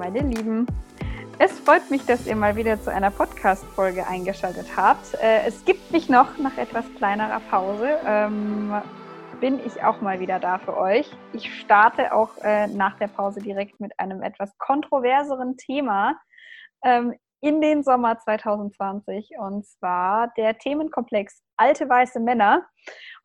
Meine Lieben. Es freut mich, dass ihr mal wieder zu einer Podcast-Folge eingeschaltet habt. Äh, es gibt mich noch nach etwas kleinerer Pause. Ähm, bin ich auch mal wieder da für euch. Ich starte auch äh, nach der Pause direkt mit einem etwas kontroverseren Thema ähm, in den Sommer 2020 und zwar der Themenkomplex alte weiße Männer.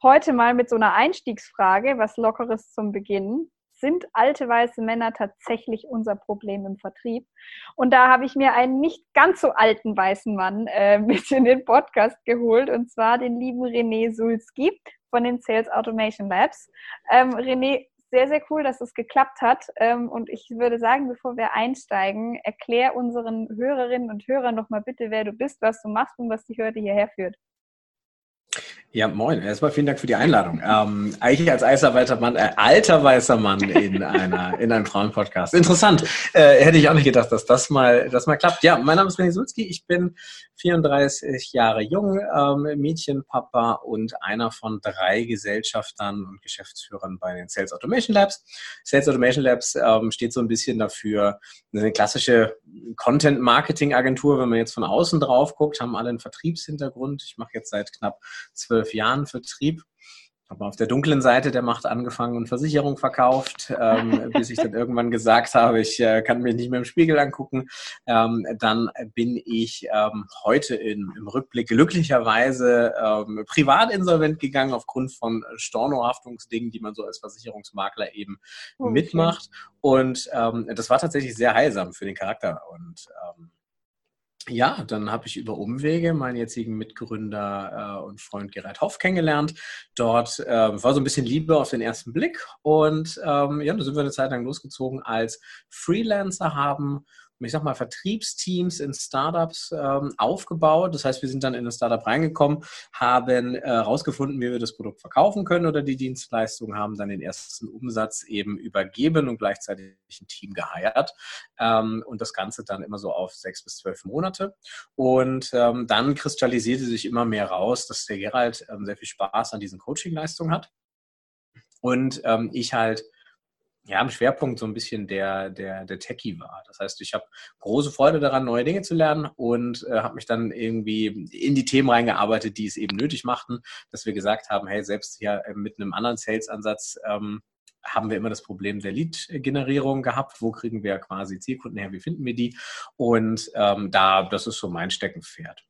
Heute mal mit so einer Einstiegsfrage, was Lockeres zum Beginn sind alte weiße Männer tatsächlich unser Problem im Vertrieb? Und da habe ich mir einen nicht ganz so alten weißen Mann äh, mit in den Podcast geholt, und zwar den lieben René Sulski von den Sales Automation Labs. Ähm, René, sehr, sehr cool, dass es geklappt hat. Ähm, und ich würde sagen, bevor wir einsteigen, erklär unseren Hörerinnen und Hörern doch mal bitte, wer du bist, was du machst und was dich heute hierher führt. Ja, moin. Erstmal vielen Dank für die Einladung. Ähm, eigentlich als alter weißer Mann, äh, alter weißer Mann in einer in einem Frauenpodcast. Interessant. Äh, hätte ich auch nicht gedacht, dass das mal das mal klappt. Ja, mein Name ist René Sulzki. Ich bin 34 Jahre jung, ähm, Mädchenpapa und einer von drei Gesellschaftern und Geschäftsführern bei den Sales Automation Labs. Sales Automation Labs ähm, steht so ein bisschen dafür, eine klassische Content-Marketing-Agentur, wenn man jetzt von außen drauf guckt, haben alle einen Vertriebshintergrund. Ich mache jetzt seit knapp zwölf zwölf Jahren Vertrieb. Habe auf der dunklen Seite der Macht angefangen und Versicherung verkauft, ähm, bis ich dann irgendwann gesagt habe, ich äh, kann mich nicht mehr im Spiegel angucken. Ähm, dann bin ich ähm, heute in, im Rückblick glücklicherweise ähm, privat insolvent gegangen aufgrund von Stornohaftungsdingen, die man so als Versicherungsmakler eben okay. mitmacht. Und ähm, das war tatsächlich sehr heilsam für den Charakter und ähm, ja, dann habe ich über Umwege meinen jetzigen Mitgründer äh, und Freund Gerhard Hoff kennengelernt. Dort äh, war so ein bisschen Liebe auf den ersten Blick und ähm, ja, da sind wir eine Zeit lang losgezogen als Freelancer, haben ich sag mal, Vertriebsteams in Startups ähm, aufgebaut. Das heißt, wir sind dann in ein Startup reingekommen, haben herausgefunden, äh, wie wir das Produkt verkaufen können oder die Dienstleistung, haben dann den ersten Umsatz eben übergeben und gleichzeitig ein Team geheiert. Ähm, und das Ganze dann immer so auf sechs bis zwölf Monate. Und ähm, dann kristallisierte sich immer mehr raus, dass der Gerald ähm, sehr viel Spaß an diesen Coaching-Leistungen hat. Und ähm, ich halt ja, im Schwerpunkt so ein bisschen der, der, der Techie war. Das heißt, ich habe große Freude daran, neue Dinge zu lernen und äh, habe mich dann irgendwie in die Themen reingearbeitet, die es eben nötig machten, dass wir gesagt haben, hey, selbst hier äh, mit einem anderen Sales-Ansatz ähm, haben wir immer das Problem der Lead-Generierung gehabt. Wo kriegen wir quasi Zielkunden her? Wie finden wir die? Und ähm, da, das ist so mein Steckenpferd.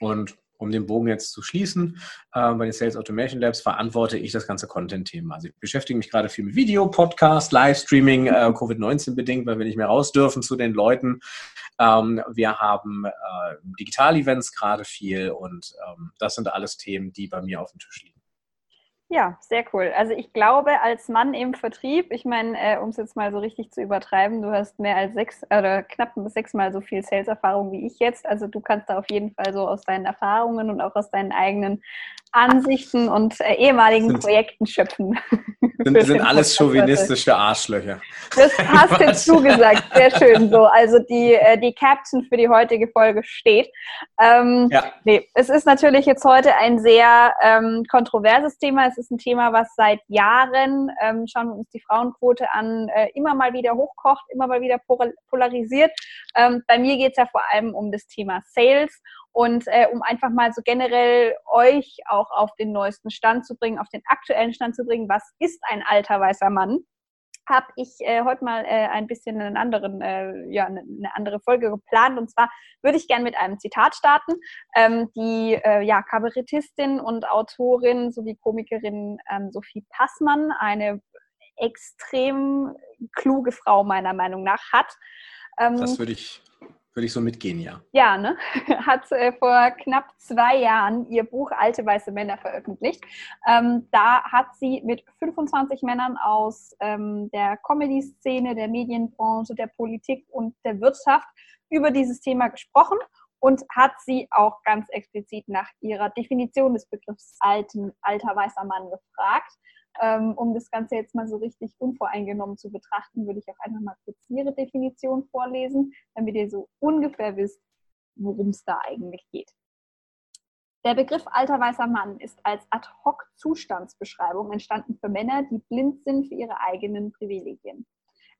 Und um den Bogen jetzt zu schließen, äh, bei den Sales Automation Labs verantworte ich das ganze Content-Thema. Also ich beschäftige mich gerade viel mit Video, Podcast, Livestreaming, äh, Covid-19 bedingt, weil wir nicht mehr raus dürfen zu den Leuten. Ähm, wir haben äh, Digital-Events gerade viel und ähm, das sind alles Themen, die bei mir auf dem Tisch liegen. Ja, sehr cool. Also ich glaube, als Mann im Vertrieb, ich meine, äh, um es jetzt mal so richtig zu übertreiben, du hast mehr als sechs oder knapp sechsmal so viel Sales-Erfahrung wie ich jetzt. Also du kannst da auf jeden Fall so aus deinen Erfahrungen und auch aus deinen eigenen Ansichten und äh, ehemaligen sind, Projekten schöpfen. Sind, sind alles chauvinistische Arschlöcher. Das hast du zugesagt, sehr schön so. Also die, äh, die Caption für die heutige Folge steht. Ähm, ja. Nee, es ist natürlich jetzt heute ein sehr ähm, kontroverses Thema. Es ist ein Thema, was seit Jahren, ähm, schauen wir uns die Frauenquote an, äh, immer mal wieder hochkocht, immer mal wieder polarisiert. Ähm, bei mir geht es ja vor allem um das Thema Sales und äh, um einfach mal so generell euch auch auf den neuesten Stand zu bringen, auf den aktuellen Stand zu bringen, was ist ein alter weißer Mann? habe ich äh, heute mal äh, ein bisschen einen anderen, äh, ja, eine, eine, andere Folge geplant. Und zwar würde ich gerne mit einem Zitat starten. Ähm, die äh, ja, Kabarettistin und Autorin sowie Komikerin ähm, Sophie Passmann, eine extrem kluge Frau meiner Meinung nach, hat. Ähm, das würde ich würde ich so mitgehen, ja. Ja, ne? Hat äh, vor knapp zwei Jahren ihr Buch Alte weiße Männer veröffentlicht. Ähm, da hat sie mit 25 Männern aus ähm, der Comedy-Szene, der Medienbranche, der Politik und der Wirtschaft über dieses Thema gesprochen und hat sie auch ganz explizit nach ihrer Definition des Begriffs alten, alter weißer Mann gefragt. Ähm, um das Ganze jetzt mal so richtig unvoreingenommen zu betrachten, würde ich auch einfach mal kurz Ihre Definition vorlesen, damit ihr so ungefähr wisst, worum es da eigentlich geht. Der Begriff alter weißer Mann ist als Ad-hoc-Zustandsbeschreibung entstanden für Männer, die blind sind für ihre eigenen Privilegien.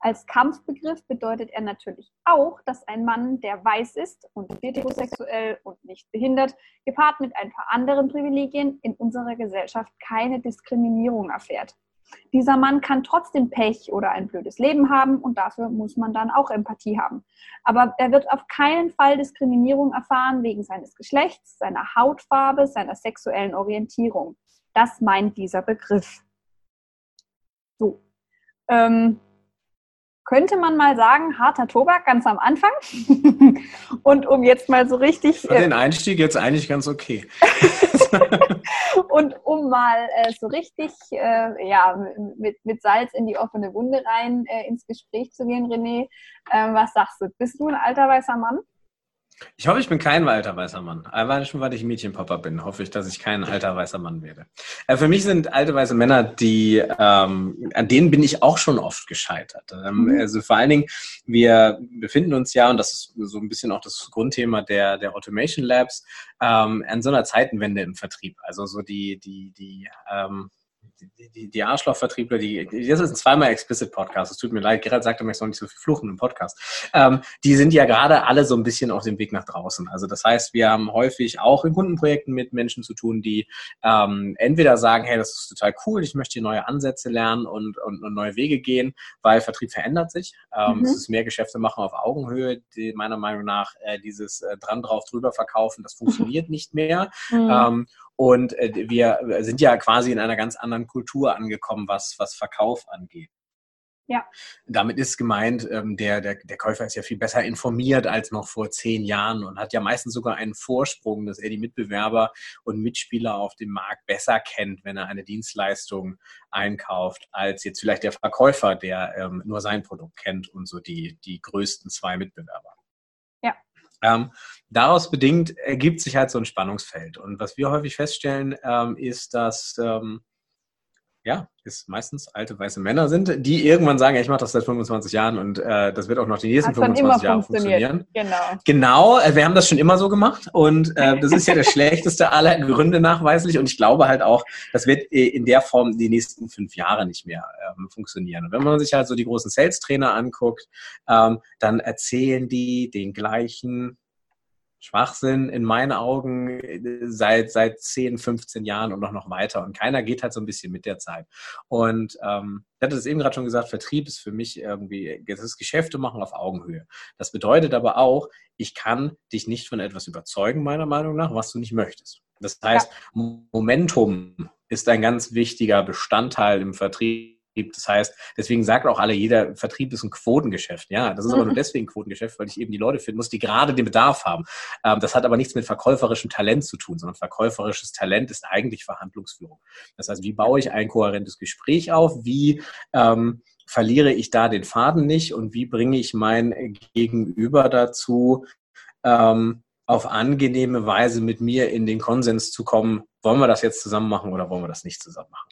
Als Kampfbegriff bedeutet er natürlich auch, dass ein Mann, der weiß ist und heterosexuell und nicht behindert, gepaart mit ein paar anderen Privilegien in unserer Gesellschaft keine Diskriminierung erfährt. Dieser Mann kann trotzdem Pech oder ein blödes Leben haben und dafür muss man dann auch Empathie haben. Aber er wird auf keinen Fall Diskriminierung erfahren wegen seines Geschlechts, seiner Hautfarbe, seiner sexuellen Orientierung. Das meint dieser Begriff. So. Ähm, könnte man mal sagen, harter Tobak ganz am Anfang. und um jetzt mal so richtig. Für den Einstieg jetzt eigentlich ganz okay. und um mal äh, so richtig äh, ja, mit, mit Salz in die offene Wunde rein äh, ins Gespräch zu gehen, René, ähm, was sagst du? Bist du ein alter weißer Mann? Ich hoffe, ich bin kein alter weißer Mann. Allein schon, weil ich Mädchenpapa bin, hoffe ich, dass ich kein alter weißer Mann werde. Äh, für mich sind alte weiße Männer, die, ähm, an denen bin ich auch schon oft gescheitert. Ähm, mhm. Also vor allen Dingen, wir befinden uns ja, und das ist so ein bisschen auch das Grundthema der, der Automation Labs, ähm, an so einer Zeitenwende im Vertrieb. Also so die, die, die, ähm, die, die, Arschlochvertriebler, die, das ist ein zweimal explicit Podcast, es tut mir leid, Gerald sagte mir, ich soll nicht so viel fluchen im Podcast. Ähm, die sind ja gerade alle so ein bisschen auf dem Weg nach draußen. Also das heißt, wir haben häufig auch in Kundenprojekten mit Menschen zu tun, die ähm, entweder sagen, hey, das ist total cool, ich möchte hier neue Ansätze lernen und, und, und neue Wege gehen, weil Vertrieb verändert sich. Ähm, mhm. Es ist mehr Geschäfte machen auf Augenhöhe, die meiner Meinung nach äh, dieses äh, dran drauf drüber verkaufen, das funktioniert nicht mehr. Mhm. Ähm, und äh, wir sind ja quasi in einer ganz anderen Kultur angekommen, was, was Verkauf angeht. Ja. Damit ist gemeint, ähm, der, der, der Käufer ist ja viel besser informiert als noch vor zehn Jahren und hat ja meistens sogar einen Vorsprung, dass er die Mitbewerber und Mitspieler auf dem Markt besser kennt, wenn er eine Dienstleistung einkauft, als jetzt vielleicht der Verkäufer, der ähm, nur sein Produkt kennt und so die, die größten zwei Mitbewerber. Ähm, daraus bedingt ergibt sich halt so ein Spannungsfeld. Und was wir häufig feststellen, ähm, ist, dass ähm, ja, es meistens alte weiße Männer sind, die irgendwann sagen, ja, ich mache das seit 25 Jahren und äh, das wird auch noch die nächsten 25 Jahre funktionieren. Genau. Genau, äh, wir haben das schon immer so gemacht und äh, das ist ja der schlechteste aller Gründe nachweislich und ich glaube halt auch, das wird äh, in der Form die nächsten fünf Jahre nicht mehr ähm, funktionieren. Und wenn man sich halt so die großen Sales-Trainer anguckt, ähm, dann erzählen die den gleichen Schwachsinn in meinen Augen äh, seit, seit 10, 15 Jahren und noch, noch weiter. Und keiner geht halt so ein bisschen mit der Zeit. Und ähm, ich hatte es eben gerade schon gesagt, Vertrieb ist für mich irgendwie, das ist Geschäfte machen auf Augenhöhe. Das bedeutet aber auch, ich kann dich nicht von etwas überzeugen, meiner Meinung nach, was du nicht möchtest. Das heißt, ja. Momentum ist ein ganz wichtiger Bestandteil im Vertrieb das heißt, deswegen sagt auch alle, jeder Vertrieb ist ein Quotengeschäft. Ja, das ist aber nur deswegen ein Quotengeschäft, weil ich eben die Leute finden muss, die gerade den Bedarf haben. Ähm, das hat aber nichts mit verkäuferischem Talent zu tun, sondern verkäuferisches Talent ist eigentlich Verhandlungsführung. Das heißt, wie baue ich ein kohärentes Gespräch auf? Wie ähm, verliere ich da den Faden nicht? Und wie bringe ich mein Gegenüber dazu, ähm, auf angenehme Weise mit mir in den Konsens zu kommen, wollen wir das jetzt zusammen machen oder wollen wir das nicht zusammen machen?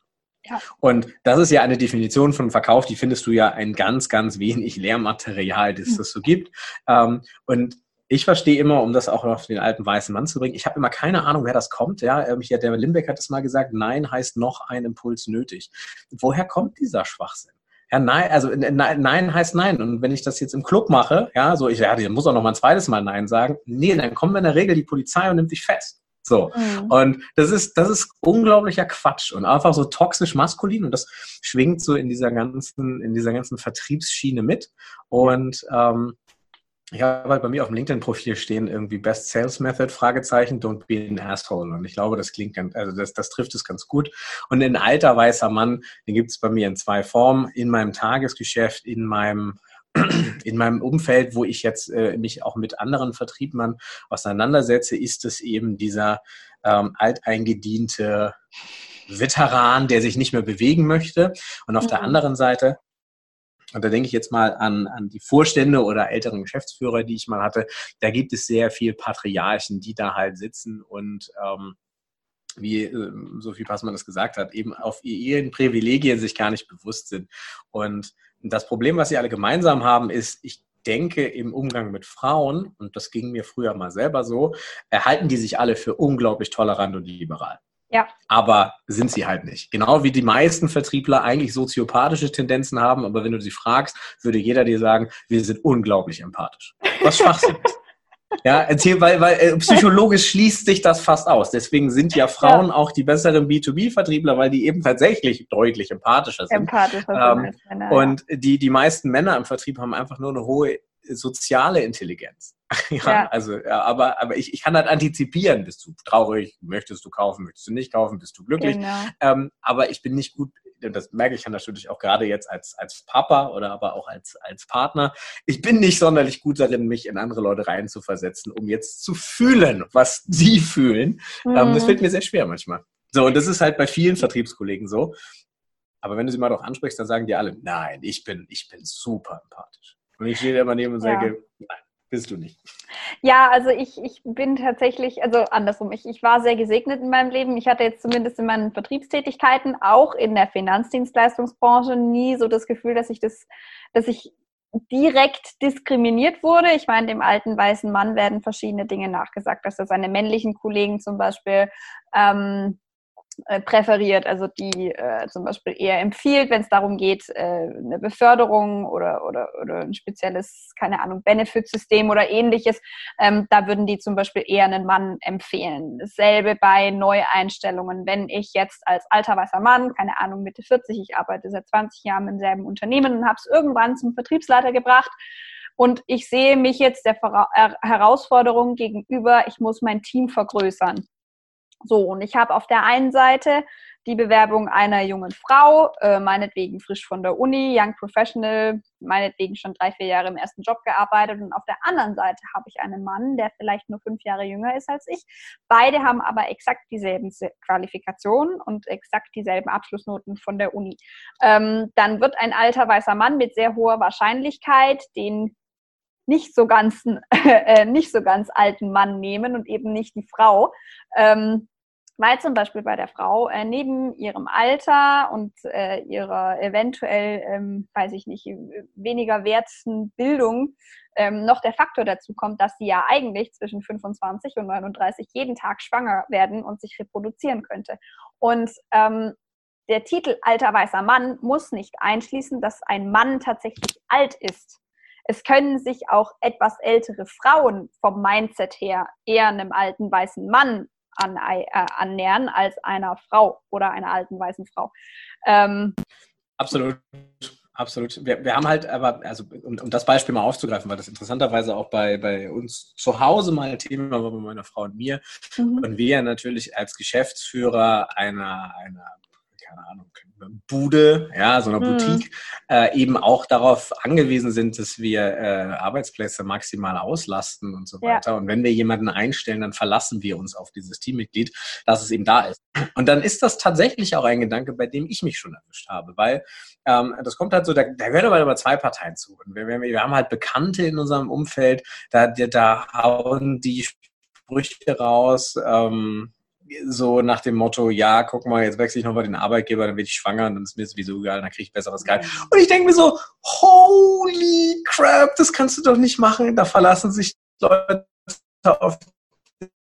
Und das ist ja eine Definition von Verkauf, die findest du ja ein ganz, ganz wenig Lehrmaterial, das es so gibt. Ähm, und ich verstehe immer, um das auch auf den alten weißen Mann zu bringen, ich habe immer keine Ahnung, wer das kommt. Ja, ähm, der Limbeck hat es mal gesagt, Nein heißt noch ein Impuls nötig. Woher kommt dieser Schwachsinn? Ja, nein, also nein heißt nein. Und wenn ich das jetzt im Club mache, ja, so ich ja, muss auch noch mal ein zweites Mal nein sagen. Nee, dann kommt in der Regel die Polizei und nimmt dich fest. So. Mhm. Und das ist, das ist unglaublicher Quatsch und einfach so toxisch maskulin und das schwingt so in dieser ganzen, in dieser ganzen Vertriebsschiene mit. Und ähm, ich habe halt bei mir auf dem LinkedIn-Profil stehen irgendwie Best Sales Method, Fragezeichen, don't be an asshole. Und ich glaube, das klingt ganz, also das, das trifft es ganz gut. Und ein alter weißer Mann, den gibt es bei mir in zwei Formen, in meinem Tagesgeschäft, in meinem in meinem Umfeld, wo ich jetzt äh, mich auch mit anderen Vertriebnern auseinandersetze, ist es eben dieser ähm, alteingediente Veteran, der sich nicht mehr bewegen möchte. Und auf mhm. der anderen Seite, und da denke ich jetzt mal an, an die Vorstände oder älteren Geschäftsführer, die ich mal hatte, da gibt es sehr viel Patriarchen, die da halt sitzen und ähm, wie äh, Sophie Passmann das gesagt hat, eben auf ihren Privilegien sich gar nicht bewusst sind. Und das Problem, was sie alle gemeinsam haben, ist, ich denke, im Umgang mit Frauen, und das ging mir früher mal selber so, erhalten die sich alle für unglaublich tolerant und liberal. Ja. Aber sind sie halt nicht. Genau wie die meisten Vertriebler eigentlich soziopathische Tendenzen haben, aber wenn du sie fragst, würde jeder dir sagen, wir sind unglaublich empathisch. Was Schwachsinn ist. Ja, erzähl, weil, weil äh, psychologisch schließt sich das fast aus. Deswegen sind ja Frauen ja. auch die besseren B2B-Vertriebler, weil die eben tatsächlich deutlich empathischer sind. Empathischer ähm, sind Männer, und die, die meisten Männer im Vertrieb haben einfach nur eine hohe soziale Intelligenz. ja, ja, also, ja, aber, aber ich, ich kann halt antizipieren. Bist du traurig? Möchtest du kaufen? Möchtest du nicht kaufen? Bist du glücklich? Genau. Ähm, aber ich bin nicht gut, das merke ich natürlich auch gerade jetzt als, als Papa oder aber auch als, als Partner. Ich bin nicht sonderlich gut darin, mich in andere Leute reinzuversetzen, um jetzt zu fühlen, was sie fühlen. Mhm. Ähm, das mhm. fällt mir sehr schwer manchmal. So, und das ist halt bei vielen Vertriebskollegen so. Aber wenn du sie mal doch ansprichst, dann sagen die alle, nein, ich bin, ich bin super empathisch. Und ich stehe immer neben und sage, ja. nein, bist du nicht. Ja, also ich, ich bin tatsächlich, also andersrum, ich, ich war sehr gesegnet in meinem Leben. Ich hatte jetzt zumindest in meinen Vertriebstätigkeiten, auch in der Finanzdienstleistungsbranche, nie so das Gefühl, dass ich das, dass ich direkt diskriminiert wurde. Ich meine, dem alten weißen Mann werden verschiedene Dinge nachgesagt, dass er seine männlichen Kollegen zum Beispiel ähm, äh, präferiert, also die äh, zum Beispiel eher empfiehlt, wenn es darum geht, äh, eine Beförderung oder, oder, oder ein spezielles, keine Ahnung, Benefitsystem oder ähnliches, ähm, da würden die zum Beispiel eher einen Mann empfehlen. Dasselbe bei Neueinstellungen. Wenn ich jetzt als alter weißer Mann, keine Ahnung, Mitte 40, ich arbeite seit 20 Jahren im selben Unternehmen und habe es irgendwann zum Vertriebsleiter gebracht, und ich sehe mich jetzt der Herausforderung gegenüber, ich muss mein Team vergrößern. So, und ich habe auf der einen Seite die Bewerbung einer jungen Frau, äh, meinetwegen frisch von der Uni, Young Professional, meinetwegen schon drei, vier Jahre im ersten Job gearbeitet. Und auf der anderen Seite habe ich einen Mann, der vielleicht nur fünf Jahre jünger ist als ich. Beide haben aber exakt dieselben Qualifikationen und exakt dieselben Abschlussnoten von der Uni. Ähm, dann wird ein alter weißer Mann mit sehr hoher Wahrscheinlichkeit den nicht so ganz, äh, nicht so ganz alten Mann nehmen und eben nicht die Frau. Ähm, weil zum Beispiel bei der Frau äh, neben ihrem Alter und äh, ihrer eventuell, ähm, weiß ich nicht, weniger werten Bildung ähm, noch der Faktor dazu kommt, dass sie ja eigentlich zwischen 25 und 39 jeden Tag schwanger werden und sich reproduzieren könnte. Und ähm, der Titel alter weißer Mann muss nicht einschließen, dass ein Mann tatsächlich alt ist. Es können sich auch etwas ältere Frauen vom Mindset her eher einem alten weißen Mann an, äh, annähern als einer Frau oder einer alten weißen Frau. Ähm, Absolut. Absolut. Wir, wir haben halt aber, also um, um das Beispiel mal aufzugreifen, weil das interessanterweise auch bei, bei uns zu Hause mal Thema war, bei meiner Frau und mir. Mhm. Und wir natürlich als Geschäftsführer einer, einer keine Ahnung, Bude, ja, so einer mhm. Boutique, äh, eben auch darauf angewiesen sind, dass wir äh, Arbeitsplätze maximal auslasten und so weiter. Ja. Und wenn wir jemanden einstellen, dann verlassen wir uns auf dieses Teammitglied, dass es eben da ist. Und dann ist das tatsächlich auch ein Gedanke, bei dem ich mich schon erwischt habe, weil ähm, das kommt halt so, da, da gehört aber immer zwei Parteien zu. Und wir, wir, wir haben halt Bekannte in unserem Umfeld, da, da hauen die Sprüche raus, ähm, so nach dem Motto, ja, guck mal, jetzt wechsle ich nochmal den Arbeitgeber, dann werde ich schwanger und dann ist mir sowieso egal, dann kriege ich besseres Geld. Und ich denke mir so, holy crap, das kannst du doch nicht machen. Da verlassen sich Leute auf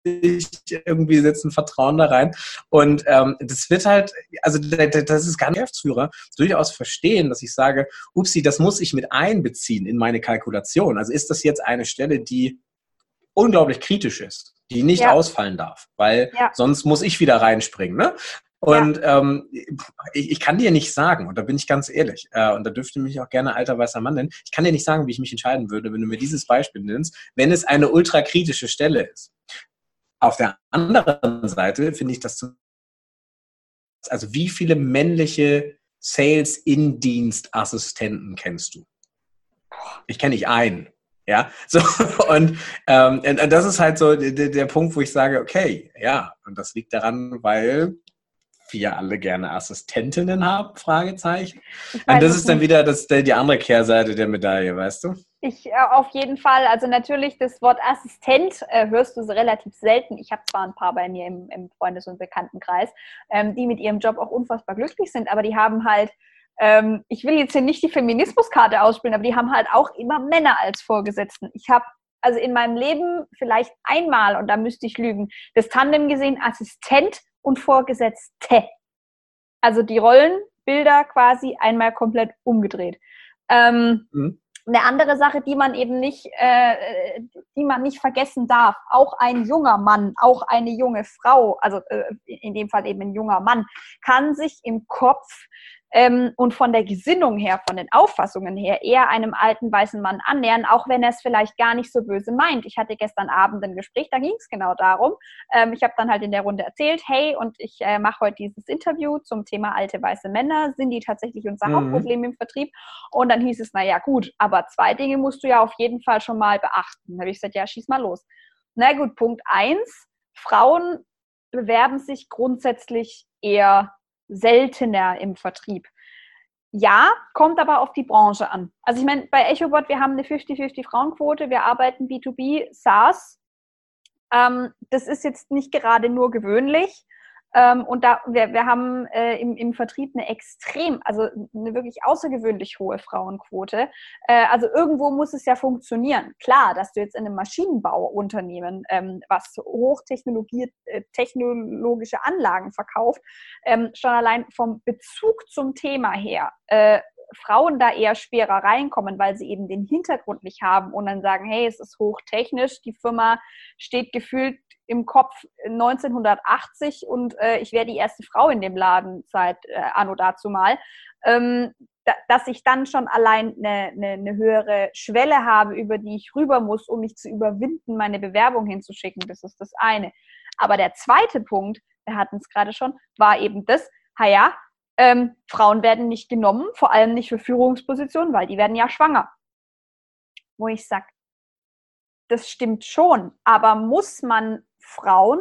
dich, irgendwie setzen Vertrauen da rein. Und ähm, das wird halt, also das ist gar nicht Geschäftsführer, durchaus verstehen, dass ich sage, upsi, das muss ich mit einbeziehen in meine Kalkulation. Also ist das jetzt eine Stelle, die unglaublich kritisch ist die nicht ja. ausfallen darf, weil ja. sonst muss ich wieder reinspringen. Ne? Und ja. ähm, ich, ich, kann dir nicht sagen, und da bin ich ganz ehrlich, äh, und da dürfte mich auch gerne alter weißer Mann nennen, ich kann dir nicht sagen, wie ich mich entscheiden würde, wenn du mir dieses Beispiel nennst, wenn es eine ultrakritische Stelle ist. Auf der anderen Seite finde ich das also wie viele männliche Sales-In-Dienst-Assistenten kennst du? Ich kenne nicht einen. Ja, so und, ähm, und das ist halt so der, der Punkt, wo ich sage, okay, ja, und das liegt daran, weil wir alle gerne Assistentinnen haben, Fragezeichen. Und das ist dann wieder das, die andere Kehrseite der Medaille, weißt du? Ich äh, auf jeden Fall. Also natürlich das Wort Assistent äh, hörst du so relativ selten. Ich habe zwar ein paar bei mir im, im Freundes- und Bekanntenkreis, ähm, die mit ihrem Job auch unfassbar glücklich sind, aber die haben halt ähm, ich will jetzt hier nicht die Feminismuskarte ausspielen, aber die haben halt auch immer Männer als Vorgesetzten. Ich habe also in meinem Leben vielleicht einmal, und da müsste ich lügen, das Tandem gesehen, Assistent und Vorgesetzte. Also die Rollenbilder quasi einmal komplett umgedreht. Ähm, mhm. Eine andere Sache, die man eben nicht, äh, die man nicht vergessen darf, auch ein junger Mann, auch eine junge Frau, also äh, in dem Fall eben ein junger Mann, kann sich im Kopf ähm, und von der Gesinnung her, von den Auffassungen her eher einem alten weißen Mann annähern, auch wenn er es vielleicht gar nicht so böse meint. Ich hatte gestern Abend ein Gespräch, da ging es genau darum. Ähm, ich habe dann halt in der Runde erzählt, hey, und ich äh, mache heute dieses Interview zum Thema alte weiße Männer. Sind die tatsächlich unser mhm. Hauptproblem im Vertrieb? Und dann hieß es, naja, gut, aber zwei Dinge musst du ja auf jeden Fall schon mal beachten. Da habe ich gesagt, ja, schieß mal los. Na gut, Punkt eins, Frauen bewerben sich grundsätzlich eher seltener im Vertrieb. Ja, kommt aber auf die Branche an. Also ich meine, bei EchoBot, wir haben eine 50-50 Frauenquote, wir arbeiten B2B, SaaS. Ähm, das ist jetzt nicht gerade nur gewöhnlich. Ähm, und da, wir, wir haben äh, im, im Vertrieb eine extrem, also eine wirklich außergewöhnlich hohe Frauenquote. Äh, also irgendwo muss es ja funktionieren. Klar, dass du jetzt in einem Maschinenbauunternehmen, ähm, was hochtechnologische äh, Anlagen verkauft, ähm, schon allein vom Bezug zum Thema her äh, Frauen da eher schwerer reinkommen, weil sie eben den Hintergrund nicht haben und dann sagen, hey, es ist hochtechnisch, die Firma steht gefühlt im Kopf 1980 und äh, ich wäre die erste Frau in dem Laden seit äh, anno dazu mal, ähm, da, dass ich dann schon allein eine, eine, eine höhere Schwelle habe, über die ich rüber muss, um mich zu überwinden, meine Bewerbung hinzuschicken. Das ist das eine. Aber der zweite Punkt, wir hatten es gerade schon, war eben das, ja, ähm, Frauen werden nicht genommen, vor allem nicht für Führungspositionen, weil die werden ja schwanger. Wo ich sage, das stimmt schon, aber muss man Frauen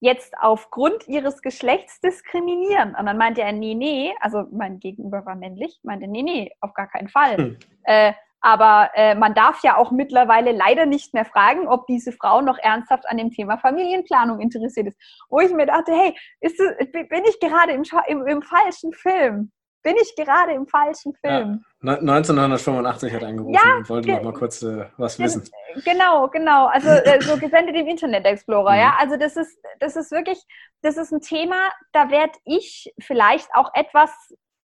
jetzt aufgrund ihres Geschlechts diskriminieren. Und dann meinte er, nee, nee, also mein Gegenüber war männlich, meinte, nee, nee, auf gar keinen Fall. Hm. Äh, aber äh, man darf ja auch mittlerweile leider nicht mehr fragen, ob diese Frau noch ernsthaft an dem Thema Familienplanung interessiert ist. Wo ich mir dachte, hey, das, bin ich gerade im, im, im falschen Film? Bin ich gerade im falschen Film. Ja, 1985 hat angerufen ja, und wollte noch mal kurz äh, was wissen. Genau, genau. Also äh, so gesendet im Internet Explorer, mhm. ja. Also das ist, das ist wirklich, das ist ein Thema, da werde ich vielleicht auch etwas,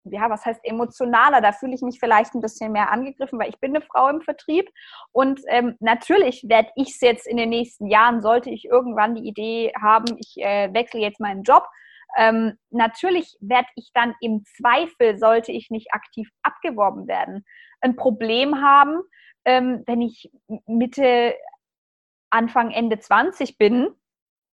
ja, was heißt emotionaler, da fühle ich mich vielleicht ein bisschen mehr angegriffen, weil ich bin eine Frau im Vertrieb und ähm, natürlich werde ich es jetzt in den nächsten Jahren, sollte ich irgendwann die Idee haben, ich äh, wechsle jetzt meinen Job, ähm, natürlich werde ich dann im Zweifel, sollte ich nicht aktiv abgeworben werden, ein Problem haben, ähm, wenn ich Mitte, Anfang, Ende 20 bin,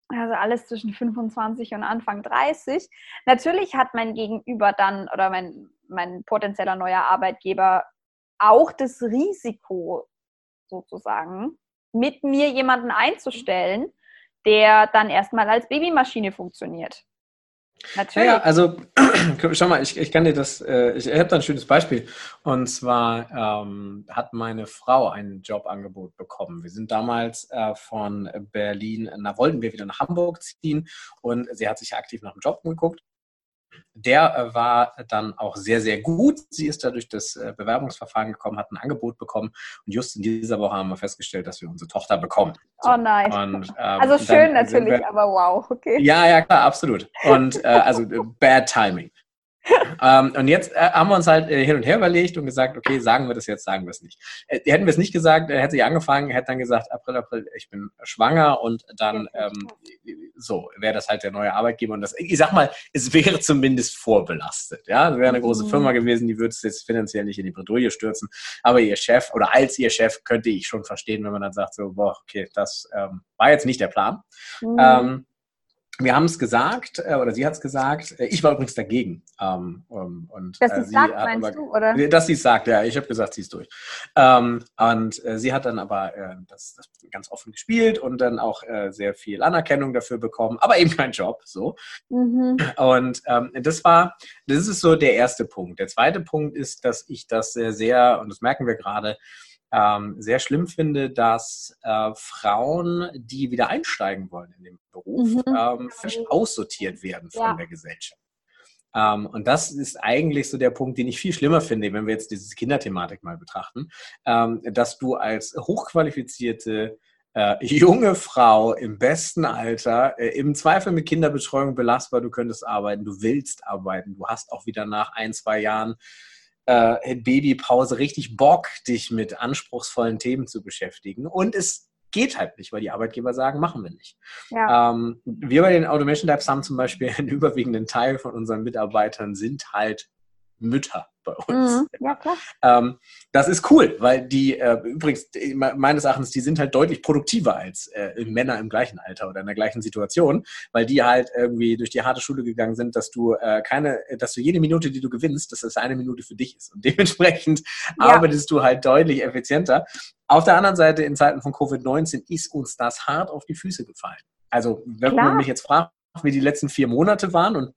also alles zwischen 25 und Anfang 30. Natürlich hat mein Gegenüber dann oder mein, mein potenzieller neuer Arbeitgeber auch das Risiko sozusagen, mit mir jemanden einzustellen, der dann erstmal als Babymaschine funktioniert. Natürlich. Ja, also schau mal, ich, ich kann dir das, äh, ich, ich habe da ein schönes Beispiel. Und zwar ähm, hat meine Frau ein Jobangebot bekommen. Wir sind damals äh, von Berlin, na wollten wir wieder nach Hamburg ziehen und sie hat sich aktiv nach dem Job geguckt der äh, war dann auch sehr, sehr gut. Sie ist da durch das äh, Bewerbungsverfahren gekommen, hat ein Angebot bekommen und just in dieser Woche haben wir festgestellt, dass wir unsere Tochter bekommen. So. Oh nein. Und, ähm, also schön natürlich, wir, aber wow, okay. Ja, ja, klar, absolut. Und äh, also äh, bad timing ähm, und jetzt äh, haben wir uns halt äh, hin und her überlegt und gesagt, okay, sagen wir das jetzt, sagen wir es nicht. Äh, hätten wir es nicht gesagt, äh, hätte sie angefangen, hätte dann gesagt, April, April, ich bin schwanger und dann ähm, so wäre das halt der neue Arbeitgeber. Und das, ich sag mal, es wäre zumindest vorbelastet. Ja, es wäre eine große mhm. Firma gewesen, die würde es jetzt finanziell nicht in die Bredouille stürzen. Aber ihr Chef oder als ihr Chef könnte ich schon verstehen, wenn man dann sagt, so, boah, okay, das ähm, war jetzt nicht der Plan. Mhm. Ähm, wir haben es gesagt, äh, oder sie hat es gesagt. Äh, ich war übrigens dagegen. Ähm, und, dass äh, sie sagt, meinst aber, du, oder? Dass sie es sagt, ja. Ich habe gesagt, sie ist durch. Ähm, und äh, sie hat dann aber äh, das, das, ganz offen gespielt und dann auch äh, sehr viel Anerkennung dafür bekommen, aber eben kein Job. So. Mhm. Und ähm, das war, das ist so der erste Punkt. Der zweite Punkt ist, dass ich das sehr, sehr, und das merken wir gerade, ähm, sehr schlimm finde, dass äh, Frauen, die wieder einsteigen wollen in den Beruf, mhm. ähm, aussortiert werden von ja. der Gesellschaft. Ähm, und das ist eigentlich so der Punkt, den ich viel schlimmer finde, wenn wir jetzt diese Kinderthematik mal betrachten, ähm, dass du als hochqualifizierte äh, junge Frau im besten Alter, äh, im Zweifel mit Kinderbetreuung belastbar, du könntest arbeiten, du willst arbeiten, du hast auch wieder nach ein, zwei Jahren äh, Babypause richtig Bock, dich mit anspruchsvollen Themen zu beschäftigen. Und es geht halt nicht, weil die Arbeitgeber sagen, machen wir nicht. Ja. Ähm, wir bei den Automation Labs haben zum Beispiel einen überwiegenden Teil von unseren Mitarbeitern sind halt Mütter bei uns. Mhm, ja, klar. Ähm, das ist cool, weil die, äh, übrigens, meines Erachtens, die sind halt deutlich produktiver als äh, Männer im gleichen Alter oder in der gleichen Situation, weil die halt irgendwie durch die harte Schule gegangen sind, dass du äh, keine, dass du jede Minute, die du gewinnst, dass das eine Minute für dich ist. Und dementsprechend ja. arbeitest du halt deutlich effizienter. Auf der anderen Seite, in Zeiten von Covid-19 ist uns das hart auf die Füße gefallen. Also, wenn Klar. man mich jetzt fragt, wie die letzten vier Monate waren und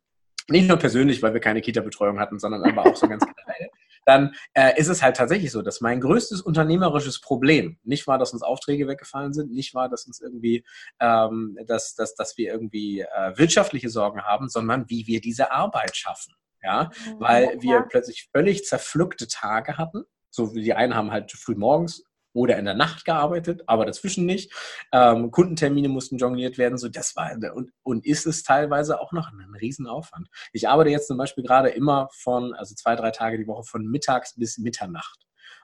nicht nur persönlich, weil wir keine Kita-Betreuung hatten, sondern aber auch so ganz generell, dann äh, ist es halt tatsächlich so, dass mein größtes unternehmerisches Problem nicht war, dass uns Aufträge weggefallen sind, nicht war, dass uns irgendwie, ähm, dass, dass, dass wir irgendwie äh, wirtschaftliche Sorgen haben, sondern wie wir diese Arbeit schaffen. Ja, mhm. weil wir plötzlich völlig zerpflückte Tage hatten. So wie die einen haben halt früh morgens oder in der Nacht gearbeitet, aber dazwischen nicht. Ähm, Kundentermine mussten jongliert werden, so das war und, und ist es teilweise auch noch ein Riesenaufwand. Ich arbeite jetzt zum Beispiel gerade immer von, also zwei, drei Tage die Woche von mittags bis Mitternacht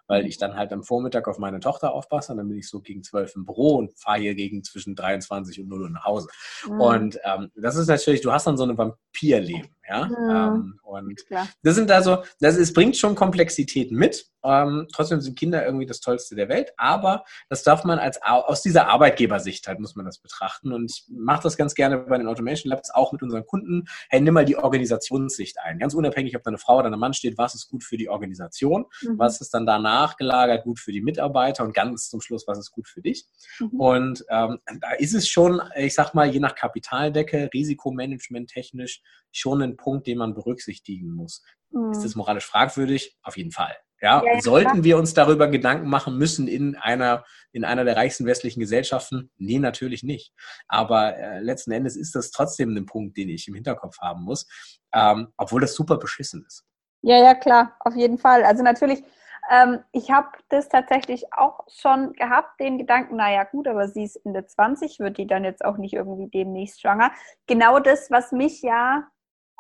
weil ich dann halt am Vormittag auf meine Tochter aufpasse. Und dann bin ich so gegen zwölf im Büro und fahre hier gegen zwischen 23 und 0 Uhr nach Hause. Mhm. Und ähm, das ist natürlich, du hast dann so ein Vampirleben. Ja? Ähm, und Klar. das sind also, das ist, bringt schon Komplexität mit. Ähm, trotzdem sind Kinder irgendwie das Tollste der Welt, aber das darf man als aus dieser Arbeitgebersicht halt muss man das betrachten. Und ich mache das ganz gerne bei den Automation Labs auch mit unseren Kunden. Hey, nimm mal die Organisationssicht ein. Ganz unabhängig, ob da eine Frau oder ein Mann steht, was ist gut für die Organisation, mhm. was ist dann danach gelagert gut für die Mitarbeiter und ganz zum Schluss, was ist gut für dich. Mhm. Und ähm, da ist es schon, ich sag mal, je nach Kapitaldecke, Risikomanagement technisch schon ein Punkt, den man berücksichtigen muss. Mhm. Ist das moralisch fragwürdig? Auf jeden Fall. Ja, ja sollten klar. wir uns darüber Gedanken machen müssen in einer, in einer der reichsten westlichen Gesellschaften? Nee, natürlich nicht. Aber äh, letzten Endes ist das trotzdem ein Punkt, den ich im Hinterkopf haben muss, ähm, obwohl das super beschissen ist. Ja, ja, klar, auf jeden Fall. Also natürlich, ähm, ich habe das tatsächlich auch schon gehabt, den Gedanken, naja gut, aber sie ist in der 20, wird die dann jetzt auch nicht irgendwie demnächst schwanger. Genau das, was mich ja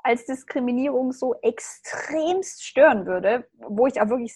als Diskriminierung so extremst stören würde, wo ich auch wirklich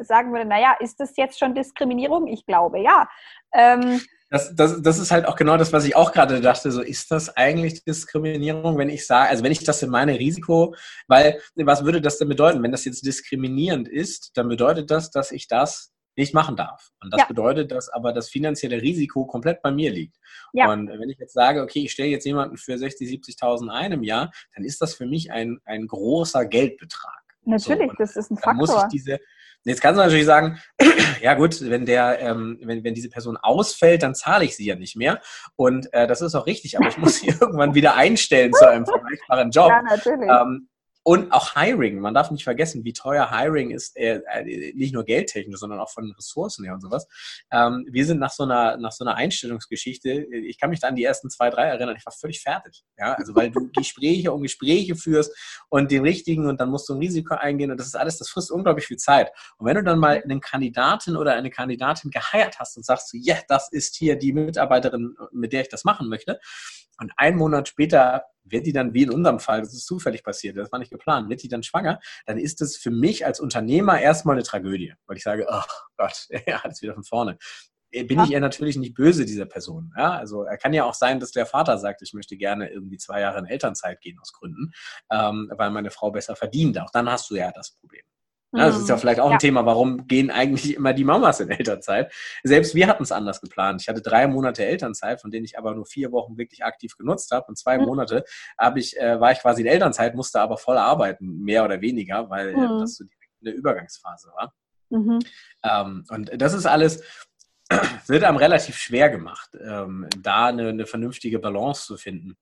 sagen würde, naja, ist das jetzt schon Diskriminierung? Ich glaube, ja. Ähm, das, das, das ist halt auch genau das, was ich auch gerade dachte. So, ist das eigentlich Diskriminierung, wenn ich sage, also wenn ich das in meine Risiko, weil was würde das denn bedeuten? Wenn das jetzt diskriminierend ist, dann bedeutet das, dass ich das nicht machen darf. Und das ja. bedeutet, dass aber das finanzielle Risiko komplett bei mir liegt. Ja. Und wenn ich jetzt sage, okay, ich stelle jetzt jemanden für 60, 70.000 ein im Jahr, dann ist das für mich ein, ein großer Geldbetrag. Natürlich, so, das ist ein Faktor. muss ich diese, Jetzt kannst du natürlich sagen, ja gut, wenn der, ähm, wenn, wenn diese Person ausfällt, dann zahle ich sie ja nicht mehr. Und äh, das ist auch richtig, aber ich muss sie irgendwann wieder einstellen zu einem vergleichbaren Job. Ja, natürlich. Ähm, und auch Hiring. Man darf nicht vergessen, wie teuer Hiring ist, äh, äh, nicht nur geldtechnisch, sondern auch von Ressourcen her und sowas. Ähm, wir sind nach so einer, nach so einer Einstellungsgeschichte, ich kann mich da an die ersten zwei, drei erinnern, ich war völlig fertig. Ja, also weil du Gespräche um Gespräche führst und den richtigen und dann musst du ein Risiko eingehen und das ist alles, das frisst unglaublich viel Zeit. Und wenn du dann mal einen Kandidatin oder eine Kandidatin geheiert hast und sagst, ja, yeah, das ist hier die Mitarbeiterin, mit der ich das machen möchte, und einen Monat später wird die dann, wie in unserem Fall, das ist zufällig passiert, das war nicht geplant, wird die dann schwanger, dann ist das für mich als Unternehmer erstmal eine Tragödie, weil ich sage, oh Gott, ja, alles wieder von vorne. Äh, bin ich ihr natürlich nicht böse, dieser Person. Ja, also er kann ja auch sein, dass der Vater sagt, ich möchte gerne irgendwie zwei Jahre in Elternzeit gehen aus Gründen, ähm, weil meine Frau besser verdient. Auch dann hast du ja das Problem. Ja, das ist ja mhm. vielleicht auch ja. ein Thema, warum gehen eigentlich immer die Mamas in Elternzeit? Selbst wir hatten es anders geplant. Ich hatte drei Monate Elternzeit, von denen ich aber nur vier Wochen wirklich aktiv genutzt habe. Und zwei mhm. Monate habe ich, äh, war ich quasi in Elternzeit, musste aber voll arbeiten, mehr oder weniger, weil äh, mhm. das so eine Übergangsphase war. Mhm. Ähm, und das ist alles, wird einem relativ schwer gemacht, ähm, da eine, eine vernünftige Balance zu finden.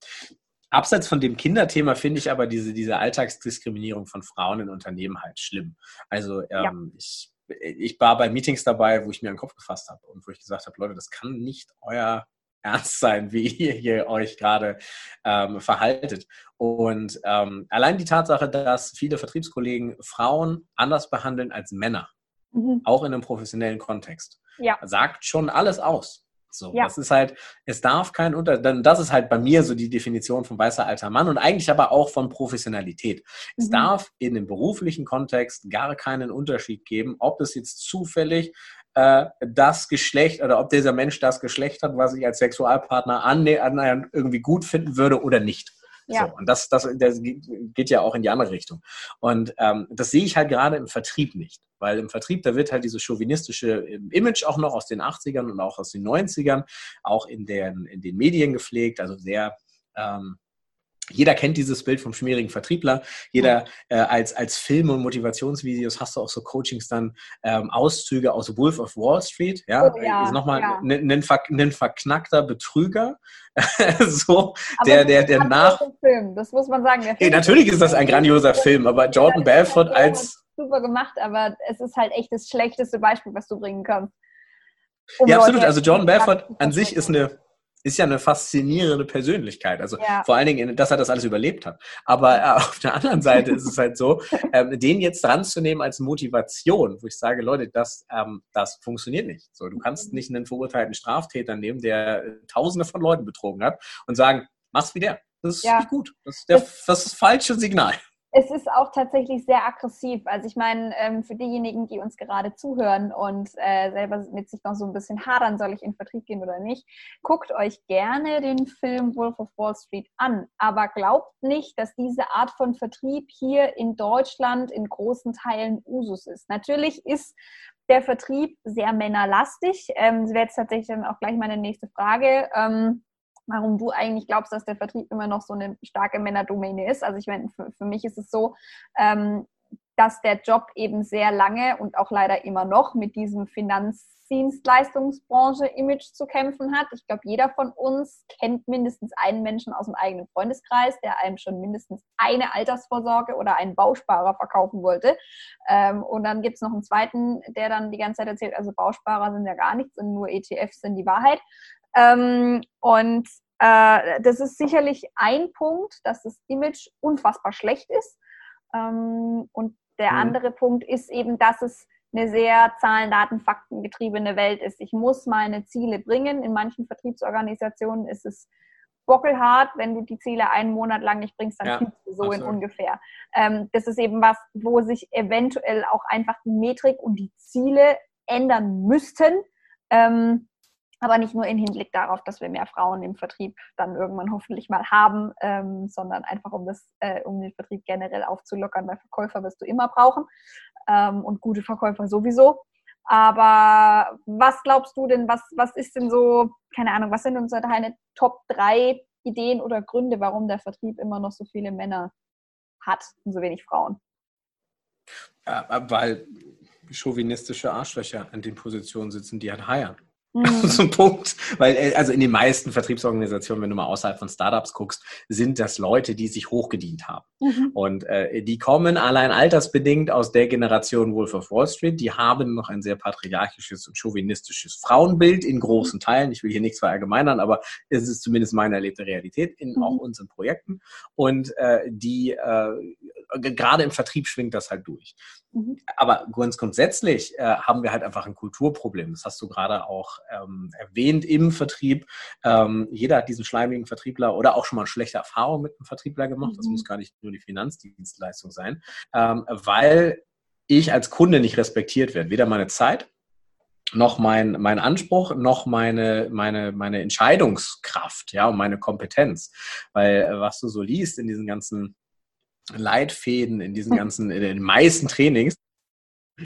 Abseits von dem Kinderthema finde ich aber diese, diese Alltagsdiskriminierung von Frauen in Unternehmen halt schlimm. Also ähm, ja. ich, ich war bei Meetings dabei, wo ich mir einen Kopf gefasst habe und wo ich gesagt habe, Leute, das kann nicht euer Ernst sein, wie ihr hier euch gerade ähm, verhaltet. Und ähm, allein die Tatsache, dass viele Vertriebskollegen Frauen anders behandeln als Männer, mhm. auch in einem professionellen Kontext, ja. sagt schon alles aus. So, ja. das ist halt, es darf kein Unter, dann das ist halt bei mir so die Definition von weißer alter Mann und eigentlich aber auch von Professionalität. Mhm. Es darf in dem beruflichen Kontext gar keinen Unterschied geben, ob es jetzt zufällig äh, das Geschlecht oder ob dieser Mensch das Geschlecht hat, was ich als Sexualpartner annähernd irgendwie gut finden würde oder nicht. Ja. So, und das, das, das geht ja auch in die andere Richtung. Und ähm, das sehe ich halt gerade im Vertrieb nicht. Weil im Vertrieb, da wird halt dieses chauvinistische ähm, Image auch noch aus den 80ern und auch aus den 90ern, auch in den, in den Medien gepflegt, also sehr ähm, jeder kennt dieses Bild vom schmierigen Vertriebler. Jeder äh, als, als Filme und Motivationsvideos hast du auch so Coachings dann ähm, Auszüge aus Wolf of Wall Street. Ja, oh, ja ist nochmal ja. ein, ein, ein verknackter Betrüger. so, aber der, der, der nach. Film, das muss man sagen. Hey, natürlich ist das ein grandioser Film, aber Jordan Belfort als. Super gemacht, aber es ist halt echt das schlechteste Beispiel, was du bringen kannst. Um ja, absolut. Also Jordan Belfort an sich ist eine ist ja eine faszinierende Persönlichkeit. Also ja. vor allen Dingen, dass er das alles überlebt hat. Aber äh, auf der anderen Seite ist es halt so, ähm, den jetzt dran zu nehmen als Motivation, wo ich sage, Leute, das, ähm, das funktioniert nicht. So, du kannst nicht einen verurteilten Straftäter nehmen, der äh, Tausende von Leuten betrogen hat und sagen, mach's wie der. Das ist ja. nicht gut. Das ist, der, das, das ist das falsche Signal es ist auch tatsächlich sehr aggressiv. Also ich meine, ähm, für diejenigen, die uns gerade zuhören und äh, selber mit sich noch so ein bisschen hadern, soll ich in Vertrieb gehen oder nicht, guckt euch gerne den Film Wolf of Wall Street an. Aber glaubt nicht, dass diese Art von Vertrieb hier in Deutschland in großen Teilen Usus ist. Natürlich ist der Vertrieb sehr männerlastig. Ähm, das wäre jetzt tatsächlich dann auch gleich meine nächste Frage. Ähm, warum du eigentlich glaubst, dass der Vertrieb immer noch so eine starke Männerdomäne ist. Also ich meine, für, für mich ist es so, ähm, dass der Job eben sehr lange und auch leider immer noch mit diesem Finanzdienstleistungsbranche-Image zu kämpfen hat. Ich glaube, jeder von uns kennt mindestens einen Menschen aus dem eigenen Freundeskreis, der einem schon mindestens eine Altersvorsorge oder einen Bausparer verkaufen wollte. Ähm, und dann gibt es noch einen zweiten, der dann die ganze Zeit erzählt, also Bausparer sind ja gar nichts und nur ETFs sind die Wahrheit. Ähm, und äh, das ist sicherlich ein Punkt, dass das Image unfassbar schlecht ist. Ähm, und der mhm. andere Punkt ist eben, dass es eine sehr Zahlen, Daten, Fakten getriebene Welt ist. Ich muss meine Ziele bringen. In manchen Vertriebsorganisationen ist es bockelhart, wenn du die Ziele einen Monat lang nicht bringst, dann ja, du so absolut. in ungefähr. Ähm, das ist eben was, wo sich eventuell auch einfach die Metrik und die Ziele ändern müssten. Ähm, aber nicht nur im Hinblick darauf, dass wir mehr Frauen im Vertrieb dann irgendwann hoffentlich mal haben, ähm, sondern einfach um das, äh, um den Vertrieb generell aufzulockern, weil Verkäufer wirst du immer brauchen ähm, und gute Verkäufer sowieso. Aber was glaubst du denn, was, was ist denn so, keine Ahnung, was sind unsere deine Top 3 Ideen oder Gründe, warum der Vertrieb immer noch so viele Männer hat und so wenig Frauen? Ja, weil chauvinistische Arschlöcher an den Positionen sitzen, die halt heiern. Mhm. so ein Punkt. Weil, äh, also in den meisten Vertriebsorganisationen, wenn du mal außerhalb von Startups guckst, sind das Leute, die sich hochgedient haben. Mhm. Und äh, die kommen allein altersbedingt aus der Generation Wolf of Wall Street. Die haben noch ein sehr patriarchisches und chauvinistisches Frauenbild in großen Teilen. Ich will hier nichts verallgemeinern, aber es ist zumindest meine erlebte Realität in mhm. auch unseren Projekten. Und äh, die äh, gerade im Vertrieb schwingt das halt durch. Mhm. Aber ganz grundsätzlich äh, haben wir halt einfach ein Kulturproblem. Das hast du gerade auch ähm, erwähnt im Vertrieb. Ähm, jeder hat diesen schleimigen Vertriebler oder auch schon mal schlechte Erfahrungen mit einem Vertriebler gemacht. Mhm. Das muss gar nicht nur die Finanzdienstleistung sein, ähm, weil ich als Kunde nicht respektiert werde. Weder meine Zeit, noch mein, mein Anspruch, noch meine, meine, meine Entscheidungskraft, ja, und meine Kompetenz. Weil äh, was du so liest in diesen ganzen Leitfäden in diesen ganzen, in den meisten Trainings,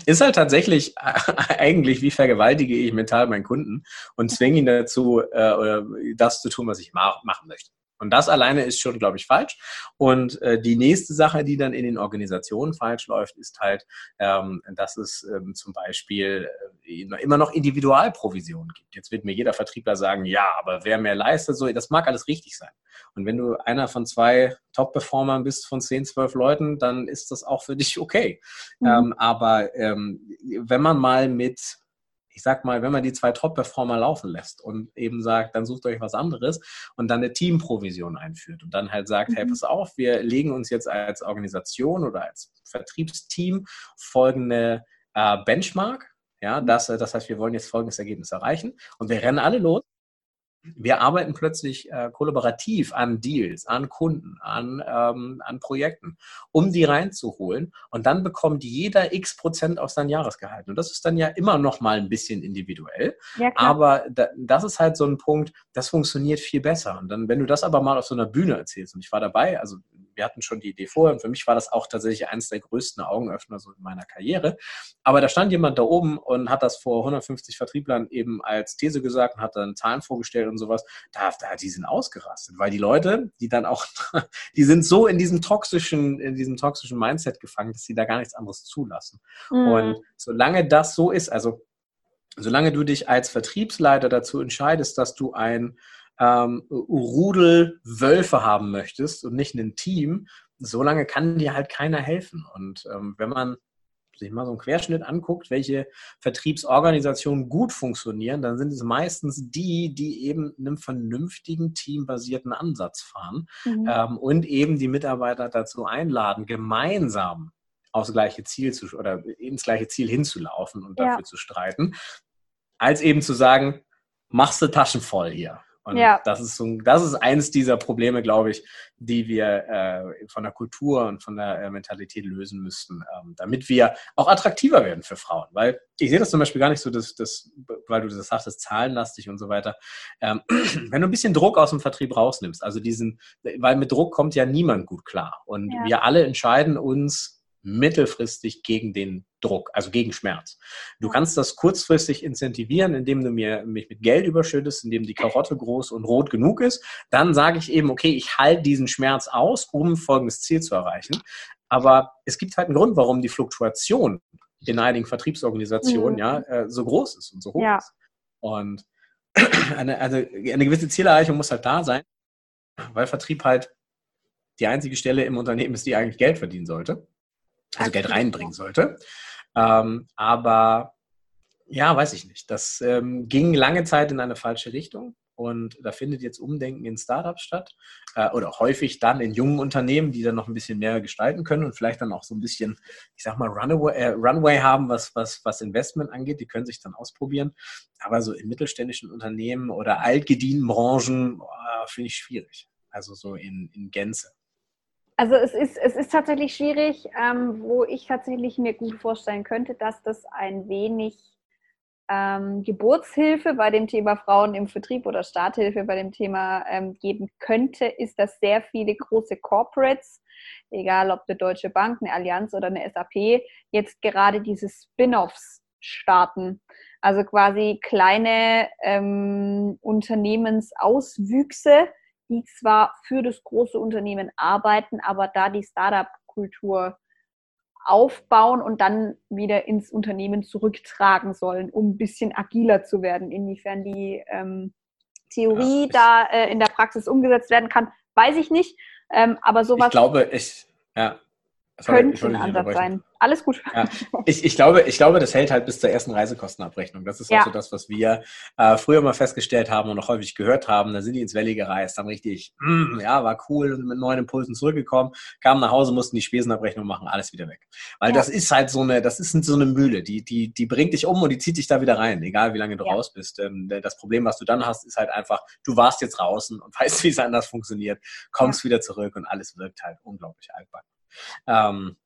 ist halt tatsächlich eigentlich, wie vergewaltige ich mental meinen Kunden und zwinge ihn dazu, äh, das zu tun, was ich ma machen möchte. Und das alleine ist schon, glaube ich, falsch. Und äh, die nächste Sache, die dann in den Organisationen falsch läuft, ist halt, ähm, dass es ähm, zum Beispiel äh, immer noch Individualprovisionen gibt. Jetzt wird mir jeder Vertriebler sagen, ja, aber wer mehr leistet, so, das mag alles richtig sein. Und wenn du einer von zwei Top-Performern bist von zehn, zwölf Leuten, dann ist das auch für dich okay. Mhm. Ähm, aber ähm, wenn man mal mit ich sag mal, wenn man die zwei Top-Performer laufen lässt und eben sagt, dann sucht euch was anderes und dann eine Teamprovision einführt und dann halt sagt, mhm. hey, pass auf, wir legen uns jetzt als Organisation oder als Vertriebsteam folgende äh, Benchmark, ja, mhm. das, das heißt, wir wollen jetzt folgendes Ergebnis erreichen und wir rennen alle los wir arbeiten plötzlich äh, kollaborativ an Deals, an Kunden, an, ähm, an Projekten, um die reinzuholen. Und dann bekommt jeder x Prozent auf sein Jahresgehalt. Und das ist dann ja immer noch mal ein bisschen individuell. Ja, aber da, das ist halt so ein Punkt, das funktioniert viel besser. Und dann, wenn du das aber mal auf so einer Bühne erzählst, und ich war dabei, also wir hatten schon die Idee vorher und für mich war das auch tatsächlich eines der größten Augenöffner so in meiner Karriere. Aber da stand jemand da oben und hat das vor 150 Vertrieblern eben als These gesagt und hat dann Zahlen vorgestellt und sowas. Da, da die sind ausgerastet, weil die Leute, die dann auch, die sind so in diesem toxischen, in diesem toxischen Mindset gefangen, dass sie da gar nichts anderes zulassen. Mhm. Und solange das so ist, also solange du dich als Vertriebsleiter dazu entscheidest, dass du ein ähm, Rudel Wölfe haben möchtest und nicht ein Team, solange kann dir halt keiner helfen. Und ähm, wenn man sich mal so einen Querschnitt anguckt, welche Vertriebsorganisationen gut funktionieren, dann sind es meistens die, die eben einem vernünftigen teambasierten Ansatz fahren mhm. ähm, und eben die Mitarbeiter dazu einladen, gemeinsam aufs gleiche Ziel zu oder ins gleiche Ziel hinzulaufen und dafür ja. zu streiten, als eben zu sagen, machst du Taschen voll hier. Und ja. das ist so, das ist eines dieser Probleme, glaube ich, die wir äh, von der Kultur und von der äh, Mentalität lösen müssten, ähm, damit wir auch attraktiver werden für Frauen. Weil ich sehe das zum Beispiel gar nicht so, dass, dass weil du das sagst, das zahlenlastig und so weiter. Ähm, wenn du ein bisschen Druck aus dem Vertrieb rausnimmst, also diesen, weil mit Druck kommt ja niemand gut klar. Und ja. wir alle entscheiden uns mittelfristig gegen den Druck, also gegen Schmerz. Du kannst das kurzfristig incentivieren, indem du mir mich mit Geld überschüttest, indem die Karotte groß und rot genug ist. Dann sage ich eben, okay, ich halte diesen Schmerz aus, um folgendes Ziel zu erreichen. Aber es gibt halt einen Grund, warum die Fluktuation in einigen Vertriebsorganisationen mhm. ja äh, so groß ist und so hoch ja. ist. Und eine, also eine gewisse Zielerreichung muss halt da sein, weil Vertrieb halt die einzige Stelle im Unternehmen ist, die eigentlich Geld verdienen sollte also Geld reinbringen sollte. Ähm, aber ja, weiß ich nicht. Das ähm, ging lange Zeit in eine falsche Richtung. Und da findet jetzt Umdenken in Startups statt äh, oder häufig dann in jungen Unternehmen, die dann noch ein bisschen mehr gestalten können und vielleicht dann auch so ein bisschen, ich sag mal, Runaway, äh, Runway haben, was, was, was Investment angeht. Die können sich dann ausprobieren. Aber so in mittelständischen Unternehmen oder altgedienten Branchen finde ich schwierig. Also so in, in Gänze. Also es ist, es ist tatsächlich schwierig, ähm, wo ich tatsächlich mir gut vorstellen könnte, dass das ein wenig ähm, Geburtshilfe bei dem Thema Frauen im Vertrieb oder Starthilfe bei dem Thema ähm, geben könnte, ist, dass sehr viele große Corporates, egal ob eine Deutsche Bank, eine Allianz oder eine SAP, jetzt gerade diese Spin-offs starten. Also quasi kleine ähm, Unternehmensauswüchse, die zwar für das große Unternehmen arbeiten, aber da die Startup-Kultur aufbauen und dann wieder ins Unternehmen zurücktragen sollen, um ein bisschen agiler zu werden. Inwiefern die ähm, Theorie ja, da äh, in der Praxis umgesetzt werden kann, weiß ich nicht. Ähm, aber sowas. Ich glaube, ich, ja, könnte ein Ansatz sein. Alles gut. Ja, ich, ich, glaube, ich glaube, das hält halt bis zur ersten Reisekostenabrechnung. Das ist ja. so das, was wir äh, früher mal festgestellt haben und auch häufig gehört haben. Da sind die ins Valley gereist, haben richtig, mm, ja, war cool und mit neuen Impulsen zurückgekommen, kamen nach Hause, mussten die Spesenabrechnung machen, alles wieder weg. Weil ja. das ist halt so eine, das ist so eine Mühle, die, die, die bringt dich um und die zieht dich da wieder rein, egal wie lange du raus bist. Ähm, das Problem, was du dann hast, ist halt einfach, du warst jetzt draußen und weißt, wie es anders funktioniert, kommst wieder zurück und alles wirkt halt unglaublich altbacken. Ähm,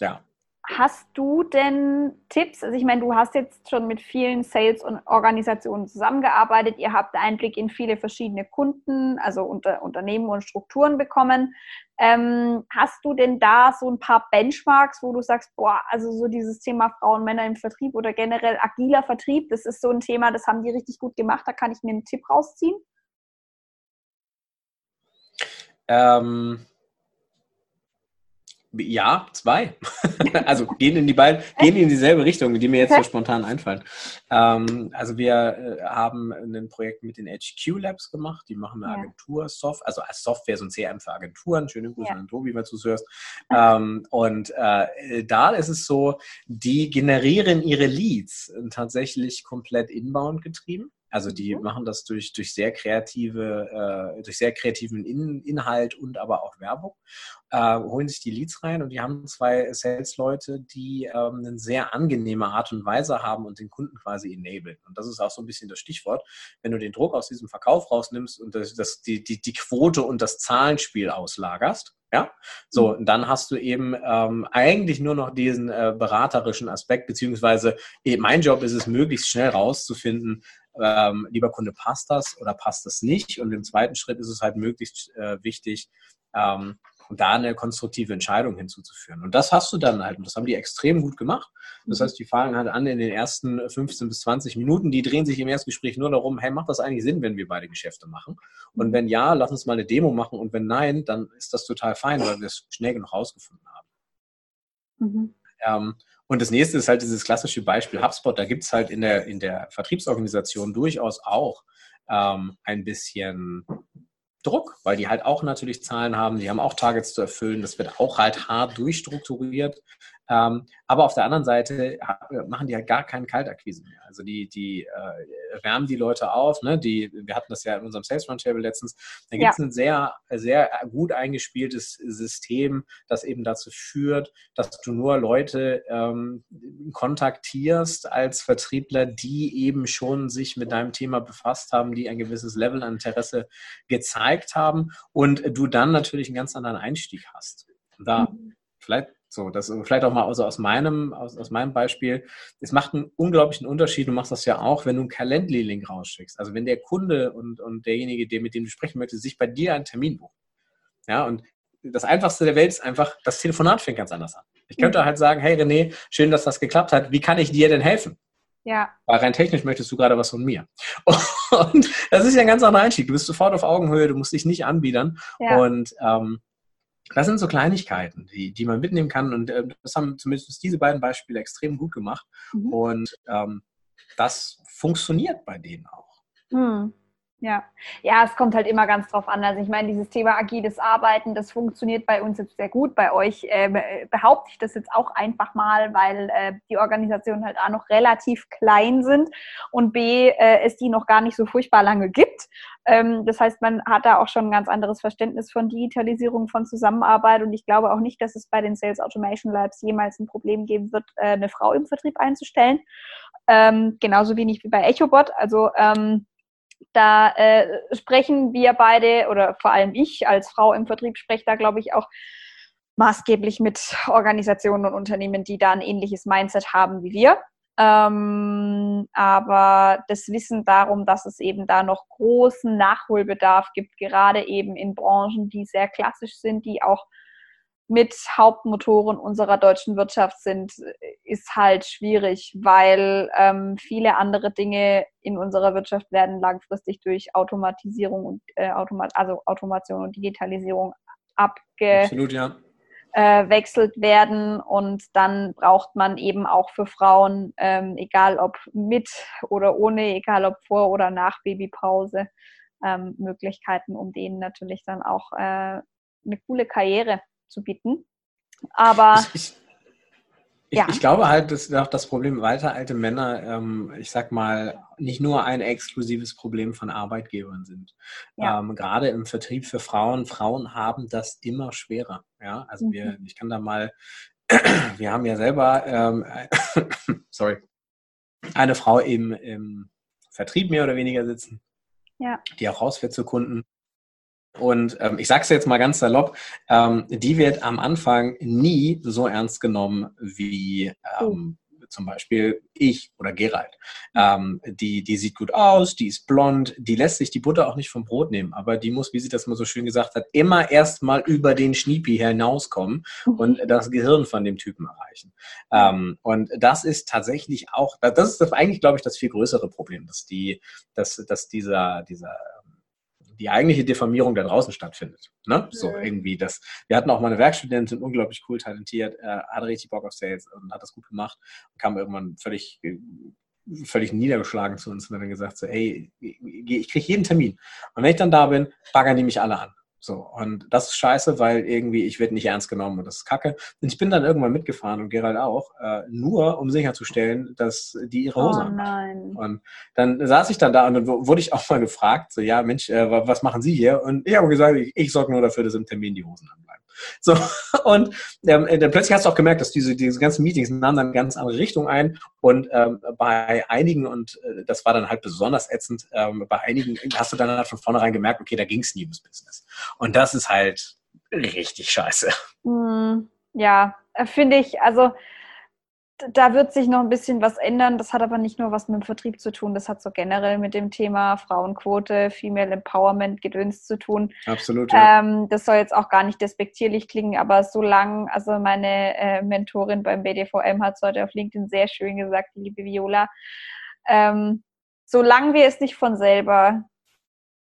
ja. Hast du denn Tipps? Also ich meine, du hast jetzt schon mit vielen Sales und Organisationen zusammengearbeitet. Ihr habt Einblick in viele verschiedene Kunden, also unter, Unternehmen und Strukturen bekommen. Ähm, hast du denn da so ein paar Benchmarks, wo du sagst, boah, also so dieses Thema Frauen, Männer im Vertrieb oder generell agiler Vertrieb, das ist so ein Thema, das haben die richtig gut gemacht, da kann ich mir einen Tipp rausziehen? Ähm, ja, zwei. also gehen in die beiden, gehen in dieselbe Richtung, die mir jetzt so spontan einfallen. Ähm, also wir äh, haben ein Projekt mit den HQ Labs gemacht, die machen eine. Agentur Software, also als Software so ein CRM für Agenturen. Schöne Grüße ja. an Tobi, wenn du zuhörst. Ähm, und äh, da ist es so, die generieren ihre Leads tatsächlich komplett inbound getrieben. Also die mhm. machen das durch, durch sehr kreative, äh, durch sehr kreativen In Inhalt und aber auch Werbung. äh, holen sich die Leads rein und die haben zwei Sales-Leute, die ähm, eine sehr angenehme Art und Weise haben und den Kunden quasi enablen. Und das ist auch so ein bisschen das Stichwort. Wenn du den Druck aus diesem Verkauf rausnimmst und das, das, die, die, die Quote und das Zahlenspiel auslagerst, ja, so, und dann hast du eben ähm, eigentlich nur noch diesen äh, beraterischen Aspekt, beziehungsweise eh, mein Job ist es, möglichst schnell rauszufinden, ähm, lieber Kunde, passt das oder passt das nicht? Und im zweiten Schritt ist es halt möglichst äh, wichtig, ähm, da eine konstruktive Entscheidung hinzuzuführen. Und das hast du dann halt, und das haben die extrem gut gemacht. Das mhm. heißt, die fangen halt an in den ersten 15 bis 20 Minuten, die drehen sich im Erstgespräch nur darum, hey, macht das eigentlich Sinn, wenn wir beide Geschäfte machen? Und wenn ja, lass uns mal eine Demo machen und wenn nein, dann ist das total fein, weil wir es schnell genug rausgefunden haben. Mhm. Ähm, und das nächste ist halt dieses klassische Beispiel HubSpot. Da gibt es halt in der, in der Vertriebsorganisation durchaus auch ähm, ein bisschen Druck, weil die halt auch natürlich Zahlen haben, die haben auch Targets zu erfüllen, das wird auch halt hart durchstrukturiert. Ähm, aber auf der anderen Seite machen die halt gar keinen Kaltakquise mehr. Also die, die äh, wärmen die Leute auf. Ne? Die, wir hatten das ja in unserem Sales Roundtable letztens. Da gibt es ja. ein sehr, sehr gut eingespieltes System, das eben dazu führt, dass du nur Leute ähm, kontaktierst als Vertriebler, die eben schon sich mit deinem Thema befasst haben, die ein gewisses Level an Interesse gezeigt haben und du dann natürlich einen ganz anderen Einstieg hast. Da mhm. vielleicht so, das vielleicht auch mal also aus meinem, aus, aus meinem Beispiel. Es macht einen unglaublichen Unterschied, du machst das ja auch, wenn du einen Calendly-Link rausschickst. Also wenn der Kunde und, und derjenige, der mit dem du sprechen möchtest, sich bei dir einen Termin bucht. Ja, und das Einfachste der Welt ist einfach, das Telefonat fängt ganz anders an. Ich könnte mhm. halt sagen, hey René, schön, dass das geklappt hat. Wie kann ich dir denn helfen? Ja. Weil rein technisch möchtest du gerade was von mir. Und das ist ja ein ganz anderer Einstieg. Du bist sofort auf Augenhöhe, du musst dich nicht anbiedern. Ja. Und ähm, das sind so Kleinigkeiten, die, die man mitnehmen kann. Und äh, das haben zumindest diese beiden Beispiele extrem gut gemacht. Mhm. Und ähm, das funktioniert bei denen auch. Mhm. Ja. ja, es kommt halt immer ganz drauf an. Also ich meine, dieses Thema agiles Arbeiten, das funktioniert bei uns jetzt sehr gut. Bei euch äh, behaupte ich das jetzt auch einfach mal, weil äh, die Organisationen halt A noch relativ klein sind und B, äh, es die noch gar nicht so furchtbar lange gibt. Ähm, das heißt, man hat da auch schon ein ganz anderes Verständnis von Digitalisierung, von Zusammenarbeit und ich glaube auch nicht, dass es bei den Sales Automation Labs jemals ein Problem geben wird, äh, eine Frau im Vertrieb einzustellen. Ähm, genauso wenig wie bei EchoBot. Also ähm, da äh, sprechen wir beide oder vor allem ich als Frau im Vertrieb spreche da, glaube ich, auch maßgeblich mit Organisationen und Unternehmen, die da ein ähnliches Mindset haben wie wir. Ähm, aber das Wissen darum, dass es eben da noch großen Nachholbedarf gibt, gerade eben in Branchen, die sehr klassisch sind, die auch mit Hauptmotoren unserer deutschen Wirtschaft sind, ist halt schwierig, weil ähm, viele andere Dinge in unserer Wirtschaft werden langfristig durch Automatisierung und äh, Automat also Automation und Digitalisierung abgewechselt ja. äh, werden und dann braucht man eben auch für Frauen, ähm, egal ob mit oder ohne, egal ob vor oder nach Babypause, ähm, Möglichkeiten, um denen natürlich dann auch äh, eine coole Karriere zu bieten. Aber ich, ich, ja. ich, glaube halt, dass auch das Problem weiter alte Männer, ähm, ich sag mal, nicht nur ein exklusives Problem von Arbeitgebern sind. Ja. Ähm, gerade im Vertrieb für Frauen, Frauen haben das immer schwerer. Ja, also mhm. wir, ich kann da mal, wir haben ja selber, ähm, sorry, eine Frau im, im Vertrieb mehr oder weniger sitzen, ja. die auch rausfährt zu Kunden. Und ähm, ich sage es jetzt mal ganz salopp, ähm, die wird am Anfang nie so ernst genommen wie ähm, oh. zum Beispiel ich oder Gerald. Ähm, die, die sieht gut aus, die ist blond, die lässt sich die Butter auch nicht vom Brot nehmen, aber die muss, wie sie das mal so schön gesagt hat, immer erst mal über den Schniepi hinauskommen und das Gehirn von dem Typen erreichen. Ähm, und das ist tatsächlich auch, das ist eigentlich, glaube ich, das viel größere Problem, dass die, dass, dass dieser, dieser die eigentliche Diffamierung da draußen stattfindet. Ne? So irgendwie das. Wir hatten auch mal eine Werkstudentin, unglaublich cool talentiert, äh, hatte richtig Bock auf Sales und hat das gut gemacht und kam irgendwann völlig völlig niedergeschlagen zu uns und hat dann gesagt so, ey, ich kriege jeden Termin. Und wenn ich dann da bin, baggern die mich alle an. So, und das ist scheiße, weil irgendwie ich werde nicht ernst genommen und das ist kacke. Und ich bin dann irgendwann mitgefahren und Gerald auch, äh, nur um sicherzustellen, dass die ihre Hose oh, nein. Und dann saß ich dann da und dann wurde ich auch mal gefragt, so, ja, Mensch, äh, was machen Sie hier? Und ich habe gesagt, ich, ich sorge nur dafür, dass im Termin die Hosen anbleiben. So, und ähm, dann plötzlich hast du auch gemerkt, dass diese, diese ganzen Meetings nahmen dann ganz andere Richtung ein. Und ähm, bei einigen, und äh, das war dann halt besonders ätzend, ähm, bei einigen hast du dann halt von vornherein gemerkt, okay, da ging es nie ums Business. Und das ist halt richtig scheiße. Hm, ja, äh, finde ich, also da wird sich noch ein bisschen was ändern. Das hat aber nicht nur was mit dem Vertrieb zu tun, das hat so generell mit dem Thema Frauenquote, Female Empowerment, Gedöns zu tun. Absolut. Ja. Ähm, das soll jetzt auch gar nicht despektierlich klingen, aber solange, also meine äh, Mentorin beim BDVM hat es heute auf LinkedIn sehr schön gesagt, die liebe Viola, ähm, solange wir es nicht von selber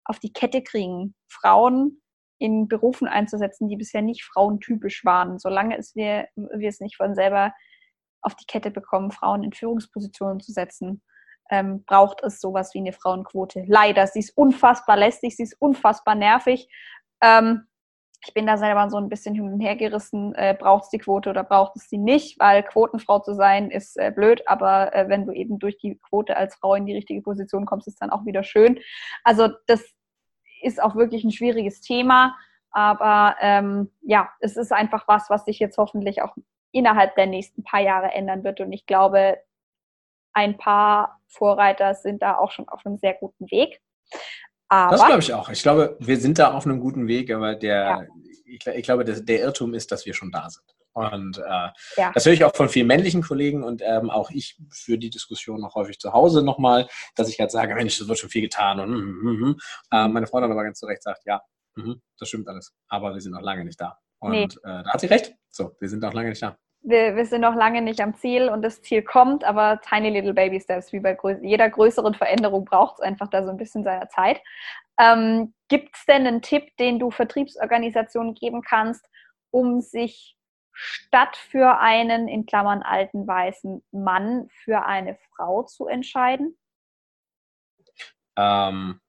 auf die Kette kriegen, Frauen in Berufen einzusetzen, die bisher nicht frauentypisch waren, solange es wir, wir es nicht von selber auf die Kette bekommen, Frauen in Führungspositionen zu setzen, ähm, braucht es sowas wie eine Frauenquote. Leider, sie ist unfassbar lästig, sie ist unfassbar nervig. Ähm, ich bin da selber so ein bisschen hin und her gerissen, äh, braucht es die Quote oder braucht es sie nicht, weil Quotenfrau zu sein ist äh, blöd, aber äh, wenn du eben durch die Quote als Frau in die richtige Position kommst, ist dann auch wieder schön. Also das ist auch wirklich ein schwieriges Thema, aber ähm, ja, es ist einfach was, was sich jetzt hoffentlich auch innerhalb der nächsten paar Jahre ändern wird. Und ich glaube, ein paar Vorreiter sind da auch schon auf einem sehr guten Weg. Aber, das glaube ich auch. Ich glaube, wir sind da auf einem guten Weg, aber der, ja. ich, ich, glaube, der, der, Irrtum ist, dass wir schon da sind. Und äh, ja. das höre ich auch von vielen männlichen Kollegen und ähm, auch ich führe die Diskussion noch häufig zu Hause nochmal, dass ich halt sage, Mensch, das wird schon viel getan. Und mm, mm, mm. Äh, meine Freundin aber ganz zu Recht sagt, ja, mhm, das stimmt alles, aber wir sind noch lange nicht da. Und nee. äh, da hat sie recht. So, wir sind noch lange nicht da wir, wir, sind noch lange nicht am Ziel und das Ziel kommt, aber tiny little baby steps, wie bei grö jeder größeren Veränderung braucht es einfach da so ein bisschen seiner Zeit. Ähm, Gibt es denn einen Tipp, den du Vertriebsorganisationen geben kannst, um sich statt für einen, in Klammern alten weißen Mann, für eine Frau zu entscheiden? Ähm,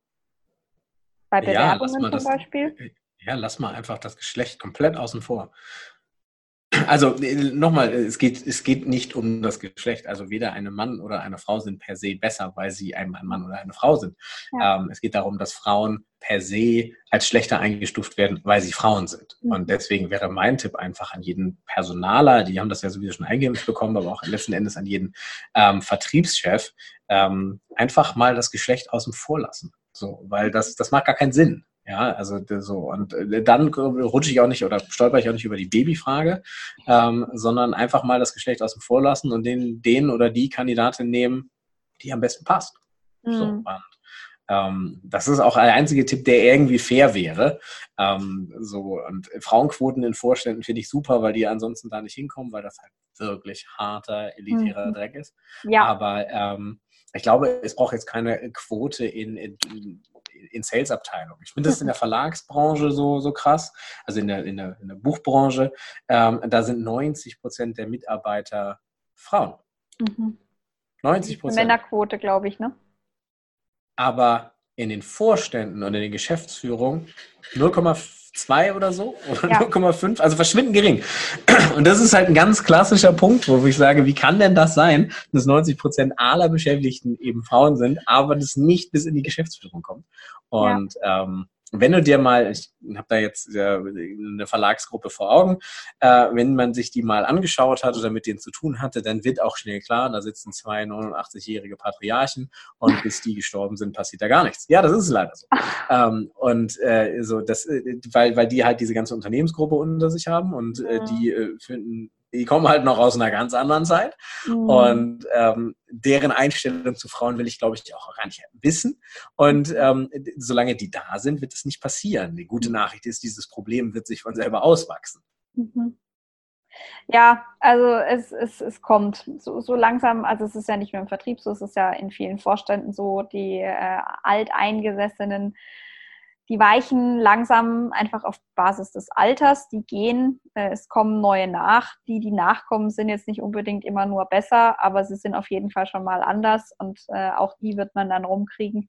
bei Bewerbungen ja, zum Beispiel? Ja, lass mal einfach das Geschlecht komplett außen vor. Also nochmal, es geht, es geht nicht um das Geschlecht. Also weder ein Mann oder eine Frau sind per se besser, weil sie ein Mann oder eine Frau sind. Ja. Ähm, es geht darum, dass Frauen per se als schlechter eingestuft werden, weil sie Frauen sind. Mhm. Und deswegen wäre mein Tipp einfach an jeden Personaler, die haben das ja sowieso schon eingeimpft bekommen, aber auch letzten Endes an jeden ähm, Vertriebschef, ähm, einfach mal das Geschlecht außen vor lassen. So, weil das, das macht gar keinen Sinn. Ja, also so. Und äh, dann rutsche ich auch nicht oder stolper ich auch nicht über die Babyfrage, ähm, sondern einfach mal das Geschlecht außen vor lassen und den, den oder die Kandidatin nehmen, die am besten passt. Mhm. So, und, ähm, das ist auch der einzige Tipp, der irgendwie fair wäre. Ähm, so, und Frauenquoten in Vorständen finde ich super, weil die ansonsten da nicht hinkommen, weil das halt wirklich harter, elitärer mhm. Dreck ist. Ja. Aber ähm, ich glaube, es braucht jetzt keine Quote in, in, in Sales-Abteilungen. Ich finde das in der Verlagsbranche so, so krass, also in der, in der, in der Buchbranche. Ähm, da sind 90 Prozent der Mitarbeiter Frauen. Mhm. 90 Prozent. Männerquote, glaube ich, ne? Aber in den Vorständen und in den Geschäftsführungen 0,2 oder so oder ja. 0,5, also verschwindend gering. Und das ist halt ein ganz klassischer Punkt, wo ich sage, wie kann denn das sein, dass 90 Prozent aller Beschäftigten eben Frauen sind, aber das nicht bis in die Geschäftsführung kommt. Und ja. ähm, wenn du dir mal, ich habe da jetzt eine Verlagsgruppe vor Augen, äh, wenn man sich die mal angeschaut hat oder mit denen zu tun hatte, dann wird auch schnell klar, da sitzen zwei 89-jährige Patriarchen und bis die gestorben sind, passiert da gar nichts. Ja, das ist leider so. Ähm, und äh, so das, äh, weil, weil die halt diese ganze Unternehmensgruppe unter sich haben und äh, die äh, finden die kommen halt noch aus einer ganz anderen Zeit. Mhm. Und ähm, deren Einstellung zu Frauen will ich, glaube ich, auch gar nicht wissen. Und ähm, solange die da sind, wird es nicht passieren. Die gute Nachricht ist, dieses Problem wird sich von selber auswachsen. Mhm. Ja, also es, es, es kommt so, so langsam, also es ist ja nicht nur im Vertrieb so, es ist ja in vielen Vorständen so, die äh, alteingesessenen die weichen langsam einfach auf Basis des Alters, die gehen, äh, es kommen neue nach. Die, die nachkommen, sind jetzt nicht unbedingt immer nur besser, aber sie sind auf jeden Fall schon mal anders und äh, auch die wird man dann rumkriegen.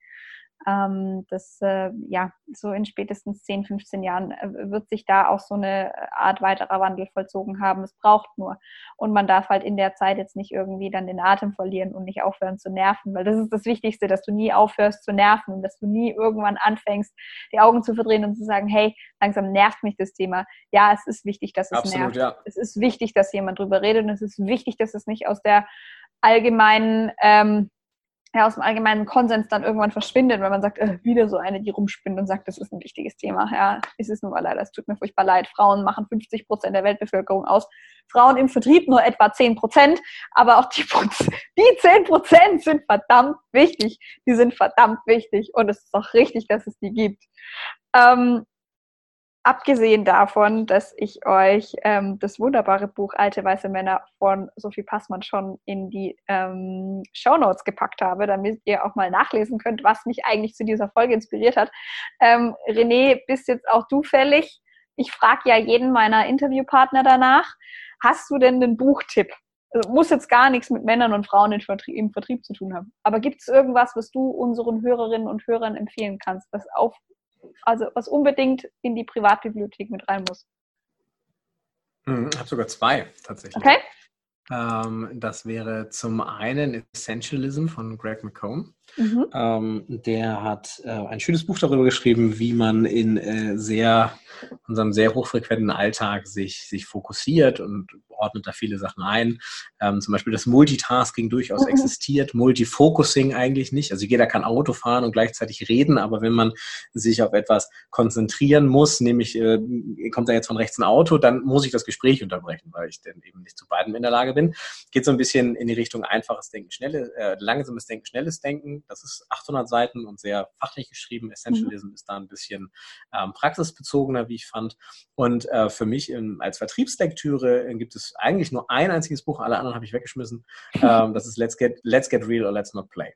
Ähm, das, äh, ja, so in spätestens 10, 15 Jahren äh, wird sich da auch so eine Art weiterer Wandel vollzogen haben. Es braucht nur. Und man darf halt in der Zeit jetzt nicht irgendwie dann den Atem verlieren und nicht aufhören zu nerven, weil das ist das Wichtigste, dass du nie aufhörst zu nerven und dass du nie irgendwann anfängst, die Augen zu verdrehen und zu sagen, hey, langsam nervt mich das Thema. Ja, es ist wichtig, dass es Absolut, nervt. Ja. Es ist wichtig, dass jemand drüber redet und es ist wichtig, dass es nicht aus der allgemeinen ähm, ja, aus dem allgemeinen Konsens dann irgendwann verschwindet, wenn man sagt, äh, wieder so eine, die rumspinnt und sagt, das ist ein wichtiges Thema. Ja, ist es nun mal leider. Es tut mir furchtbar leid. Frauen machen 50 Prozent der Weltbevölkerung aus. Frauen im Vertrieb nur etwa 10 Prozent. Aber auch die, die 10 Prozent sind verdammt wichtig. Die sind verdammt wichtig. Und es ist auch richtig, dass es die gibt. Ähm, abgesehen davon, dass ich euch ähm, das wunderbare Buch Alte Weiße Männer von Sophie Passmann schon in die ähm, Show Notes gepackt habe, damit ihr auch mal nachlesen könnt, was mich eigentlich zu dieser Folge inspiriert hat. Ähm, René, bist jetzt auch du fällig? Ich frage ja jeden meiner Interviewpartner danach. Hast du denn einen Buchtipp? Also, muss jetzt gar nichts mit Männern und Frauen im Vertrieb, im Vertrieb zu tun haben. Aber gibt es irgendwas, was du unseren Hörerinnen und Hörern empfehlen kannst, was auf also was unbedingt in die Privatbibliothek mit rein muss. Hm, ich habe sogar zwei tatsächlich. Okay. Ähm, das wäre zum einen Essentialism von Greg McComb. Mhm. Ähm, der hat äh, ein schönes Buch darüber geschrieben, wie man in äh, sehr unserem sehr hochfrequenten Alltag sich, sich fokussiert und ordnet da viele Sachen ein. Ähm, zum Beispiel das Multitasking durchaus mhm. existiert, Multifocusing eigentlich nicht. Also jeder kann Auto fahren und gleichzeitig reden, aber wenn man sich auf etwas konzentrieren muss, nämlich äh, kommt da jetzt von rechts ein Auto, dann muss ich das Gespräch unterbrechen, weil ich dann eben nicht zu beiden in der Lage bin. Geht so ein bisschen in die Richtung einfaches Denken, schnelles, äh, langsames Denken, schnelles Denken. Das ist 800 Seiten und sehr fachlich geschrieben. Essentialism mhm. ist da ein bisschen ähm, praxisbezogener, wie ich fand. Und äh, für mich in, als Vertriebslektüre äh, gibt es eigentlich nur ein einziges Buch, alle anderen habe ich weggeschmissen. Ähm, das ist Let's Get, Let's Get Real or Let's Not Play.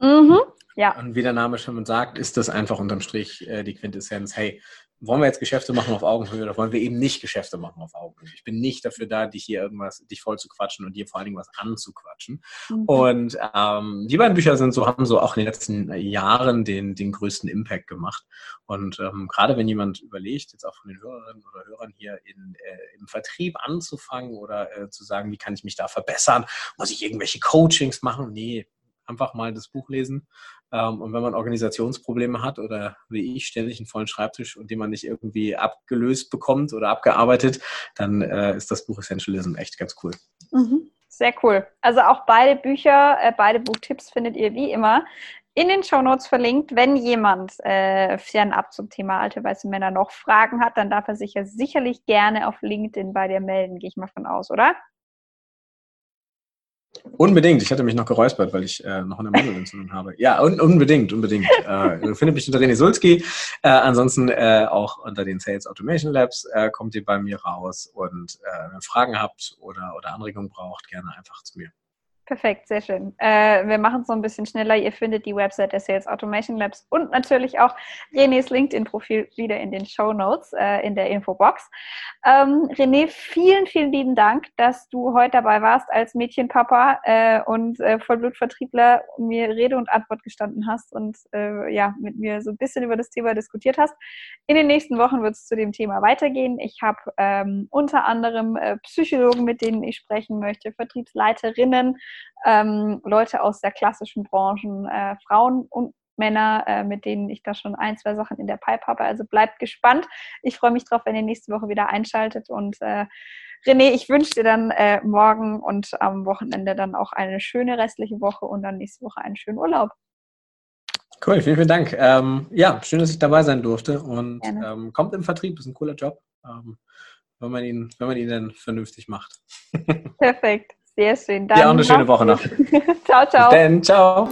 Mhm, ja. Und wie der Name schon sagt, ist das einfach unterm Strich äh, die Quintessenz, hey, wollen wir jetzt Geschäfte machen auf Augenhöhe oder wollen wir eben nicht Geschäfte machen auf Augenhöhe? Ich bin nicht dafür da, dich hier irgendwas, dich voll zu quatschen und dir vor allen Dingen was anzuquatschen. Mhm. Und ähm, die beiden Bücher sind so, haben so auch in den letzten Jahren den, den größten Impact gemacht. Und ähm, gerade wenn jemand überlegt, jetzt auch von den Hörerinnen oder Hörern hier in, äh, im Vertrieb anzufangen oder äh, zu sagen, wie kann ich mich da verbessern? Muss ich irgendwelche Coachings machen? Nee, einfach mal das Buch lesen. Ähm, und wenn man Organisationsprobleme hat oder wie ich ständig einen vollen Schreibtisch und den man nicht irgendwie abgelöst bekommt oder abgearbeitet, dann äh, ist das Buch Essentialism echt ganz cool. Mhm. Sehr cool. Also auch beide Bücher, äh, beide Buchtipps findet ihr wie immer in den Show Notes verlinkt. Wenn jemand äh, fernab zum Thema alte weiße Männer noch Fragen hat, dann darf er sich ja sicherlich gerne auf LinkedIn bei dir melden, gehe ich mal von aus, oder? Unbedingt. Ich hatte mich noch geräuspert, weil ich äh, noch eine Mandelentzündung habe. Ja, un unbedingt, unbedingt. Äh, ihr findet mich unter René Sulski. Äh, ansonsten äh, auch unter den Sales Automation Labs äh, kommt ihr bei mir raus. Und äh, wenn ihr Fragen habt oder, oder Anregungen braucht, gerne einfach zu mir. Perfekt, sehr schön. Äh, wir machen es so ein bisschen schneller. Ihr findet die Website der Sales Automation Labs und natürlich auch Renés LinkedIn-Profil wieder in den Show Notes, äh, in der Infobox. Ähm, René, vielen, vielen lieben Dank, dass du heute dabei warst als Mädchenpapa äh, und äh, Vollblutvertriebler mir Rede und Antwort gestanden hast und äh, ja, mit mir so ein bisschen über das Thema diskutiert hast. In den nächsten Wochen wird es zu dem Thema weitergehen. Ich habe ähm, unter anderem äh, Psychologen, mit denen ich sprechen möchte, Vertriebsleiterinnen, ähm, Leute aus der klassischen Branchen, äh, Frauen und Männer, äh, mit denen ich da schon ein, zwei Sachen in der Pipe habe. Also bleibt gespannt. Ich freue mich drauf, wenn ihr nächste Woche wieder einschaltet. Und äh, René, ich wünsche dir dann äh, morgen und am Wochenende dann auch eine schöne restliche Woche und dann nächste Woche einen schönen Urlaub. Cool, vielen, vielen Dank. Ähm, ja, schön, dass ich dabei sein durfte und ähm, kommt im Vertrieb, ist ein cooler Job, ähm, wenn, man ihn, wenn man ihn dann vernünftig macht. Perfekt. Sehr schön. Dann ja, eine schöne Woche noch. ciao, ciao. Bis dann, ciao.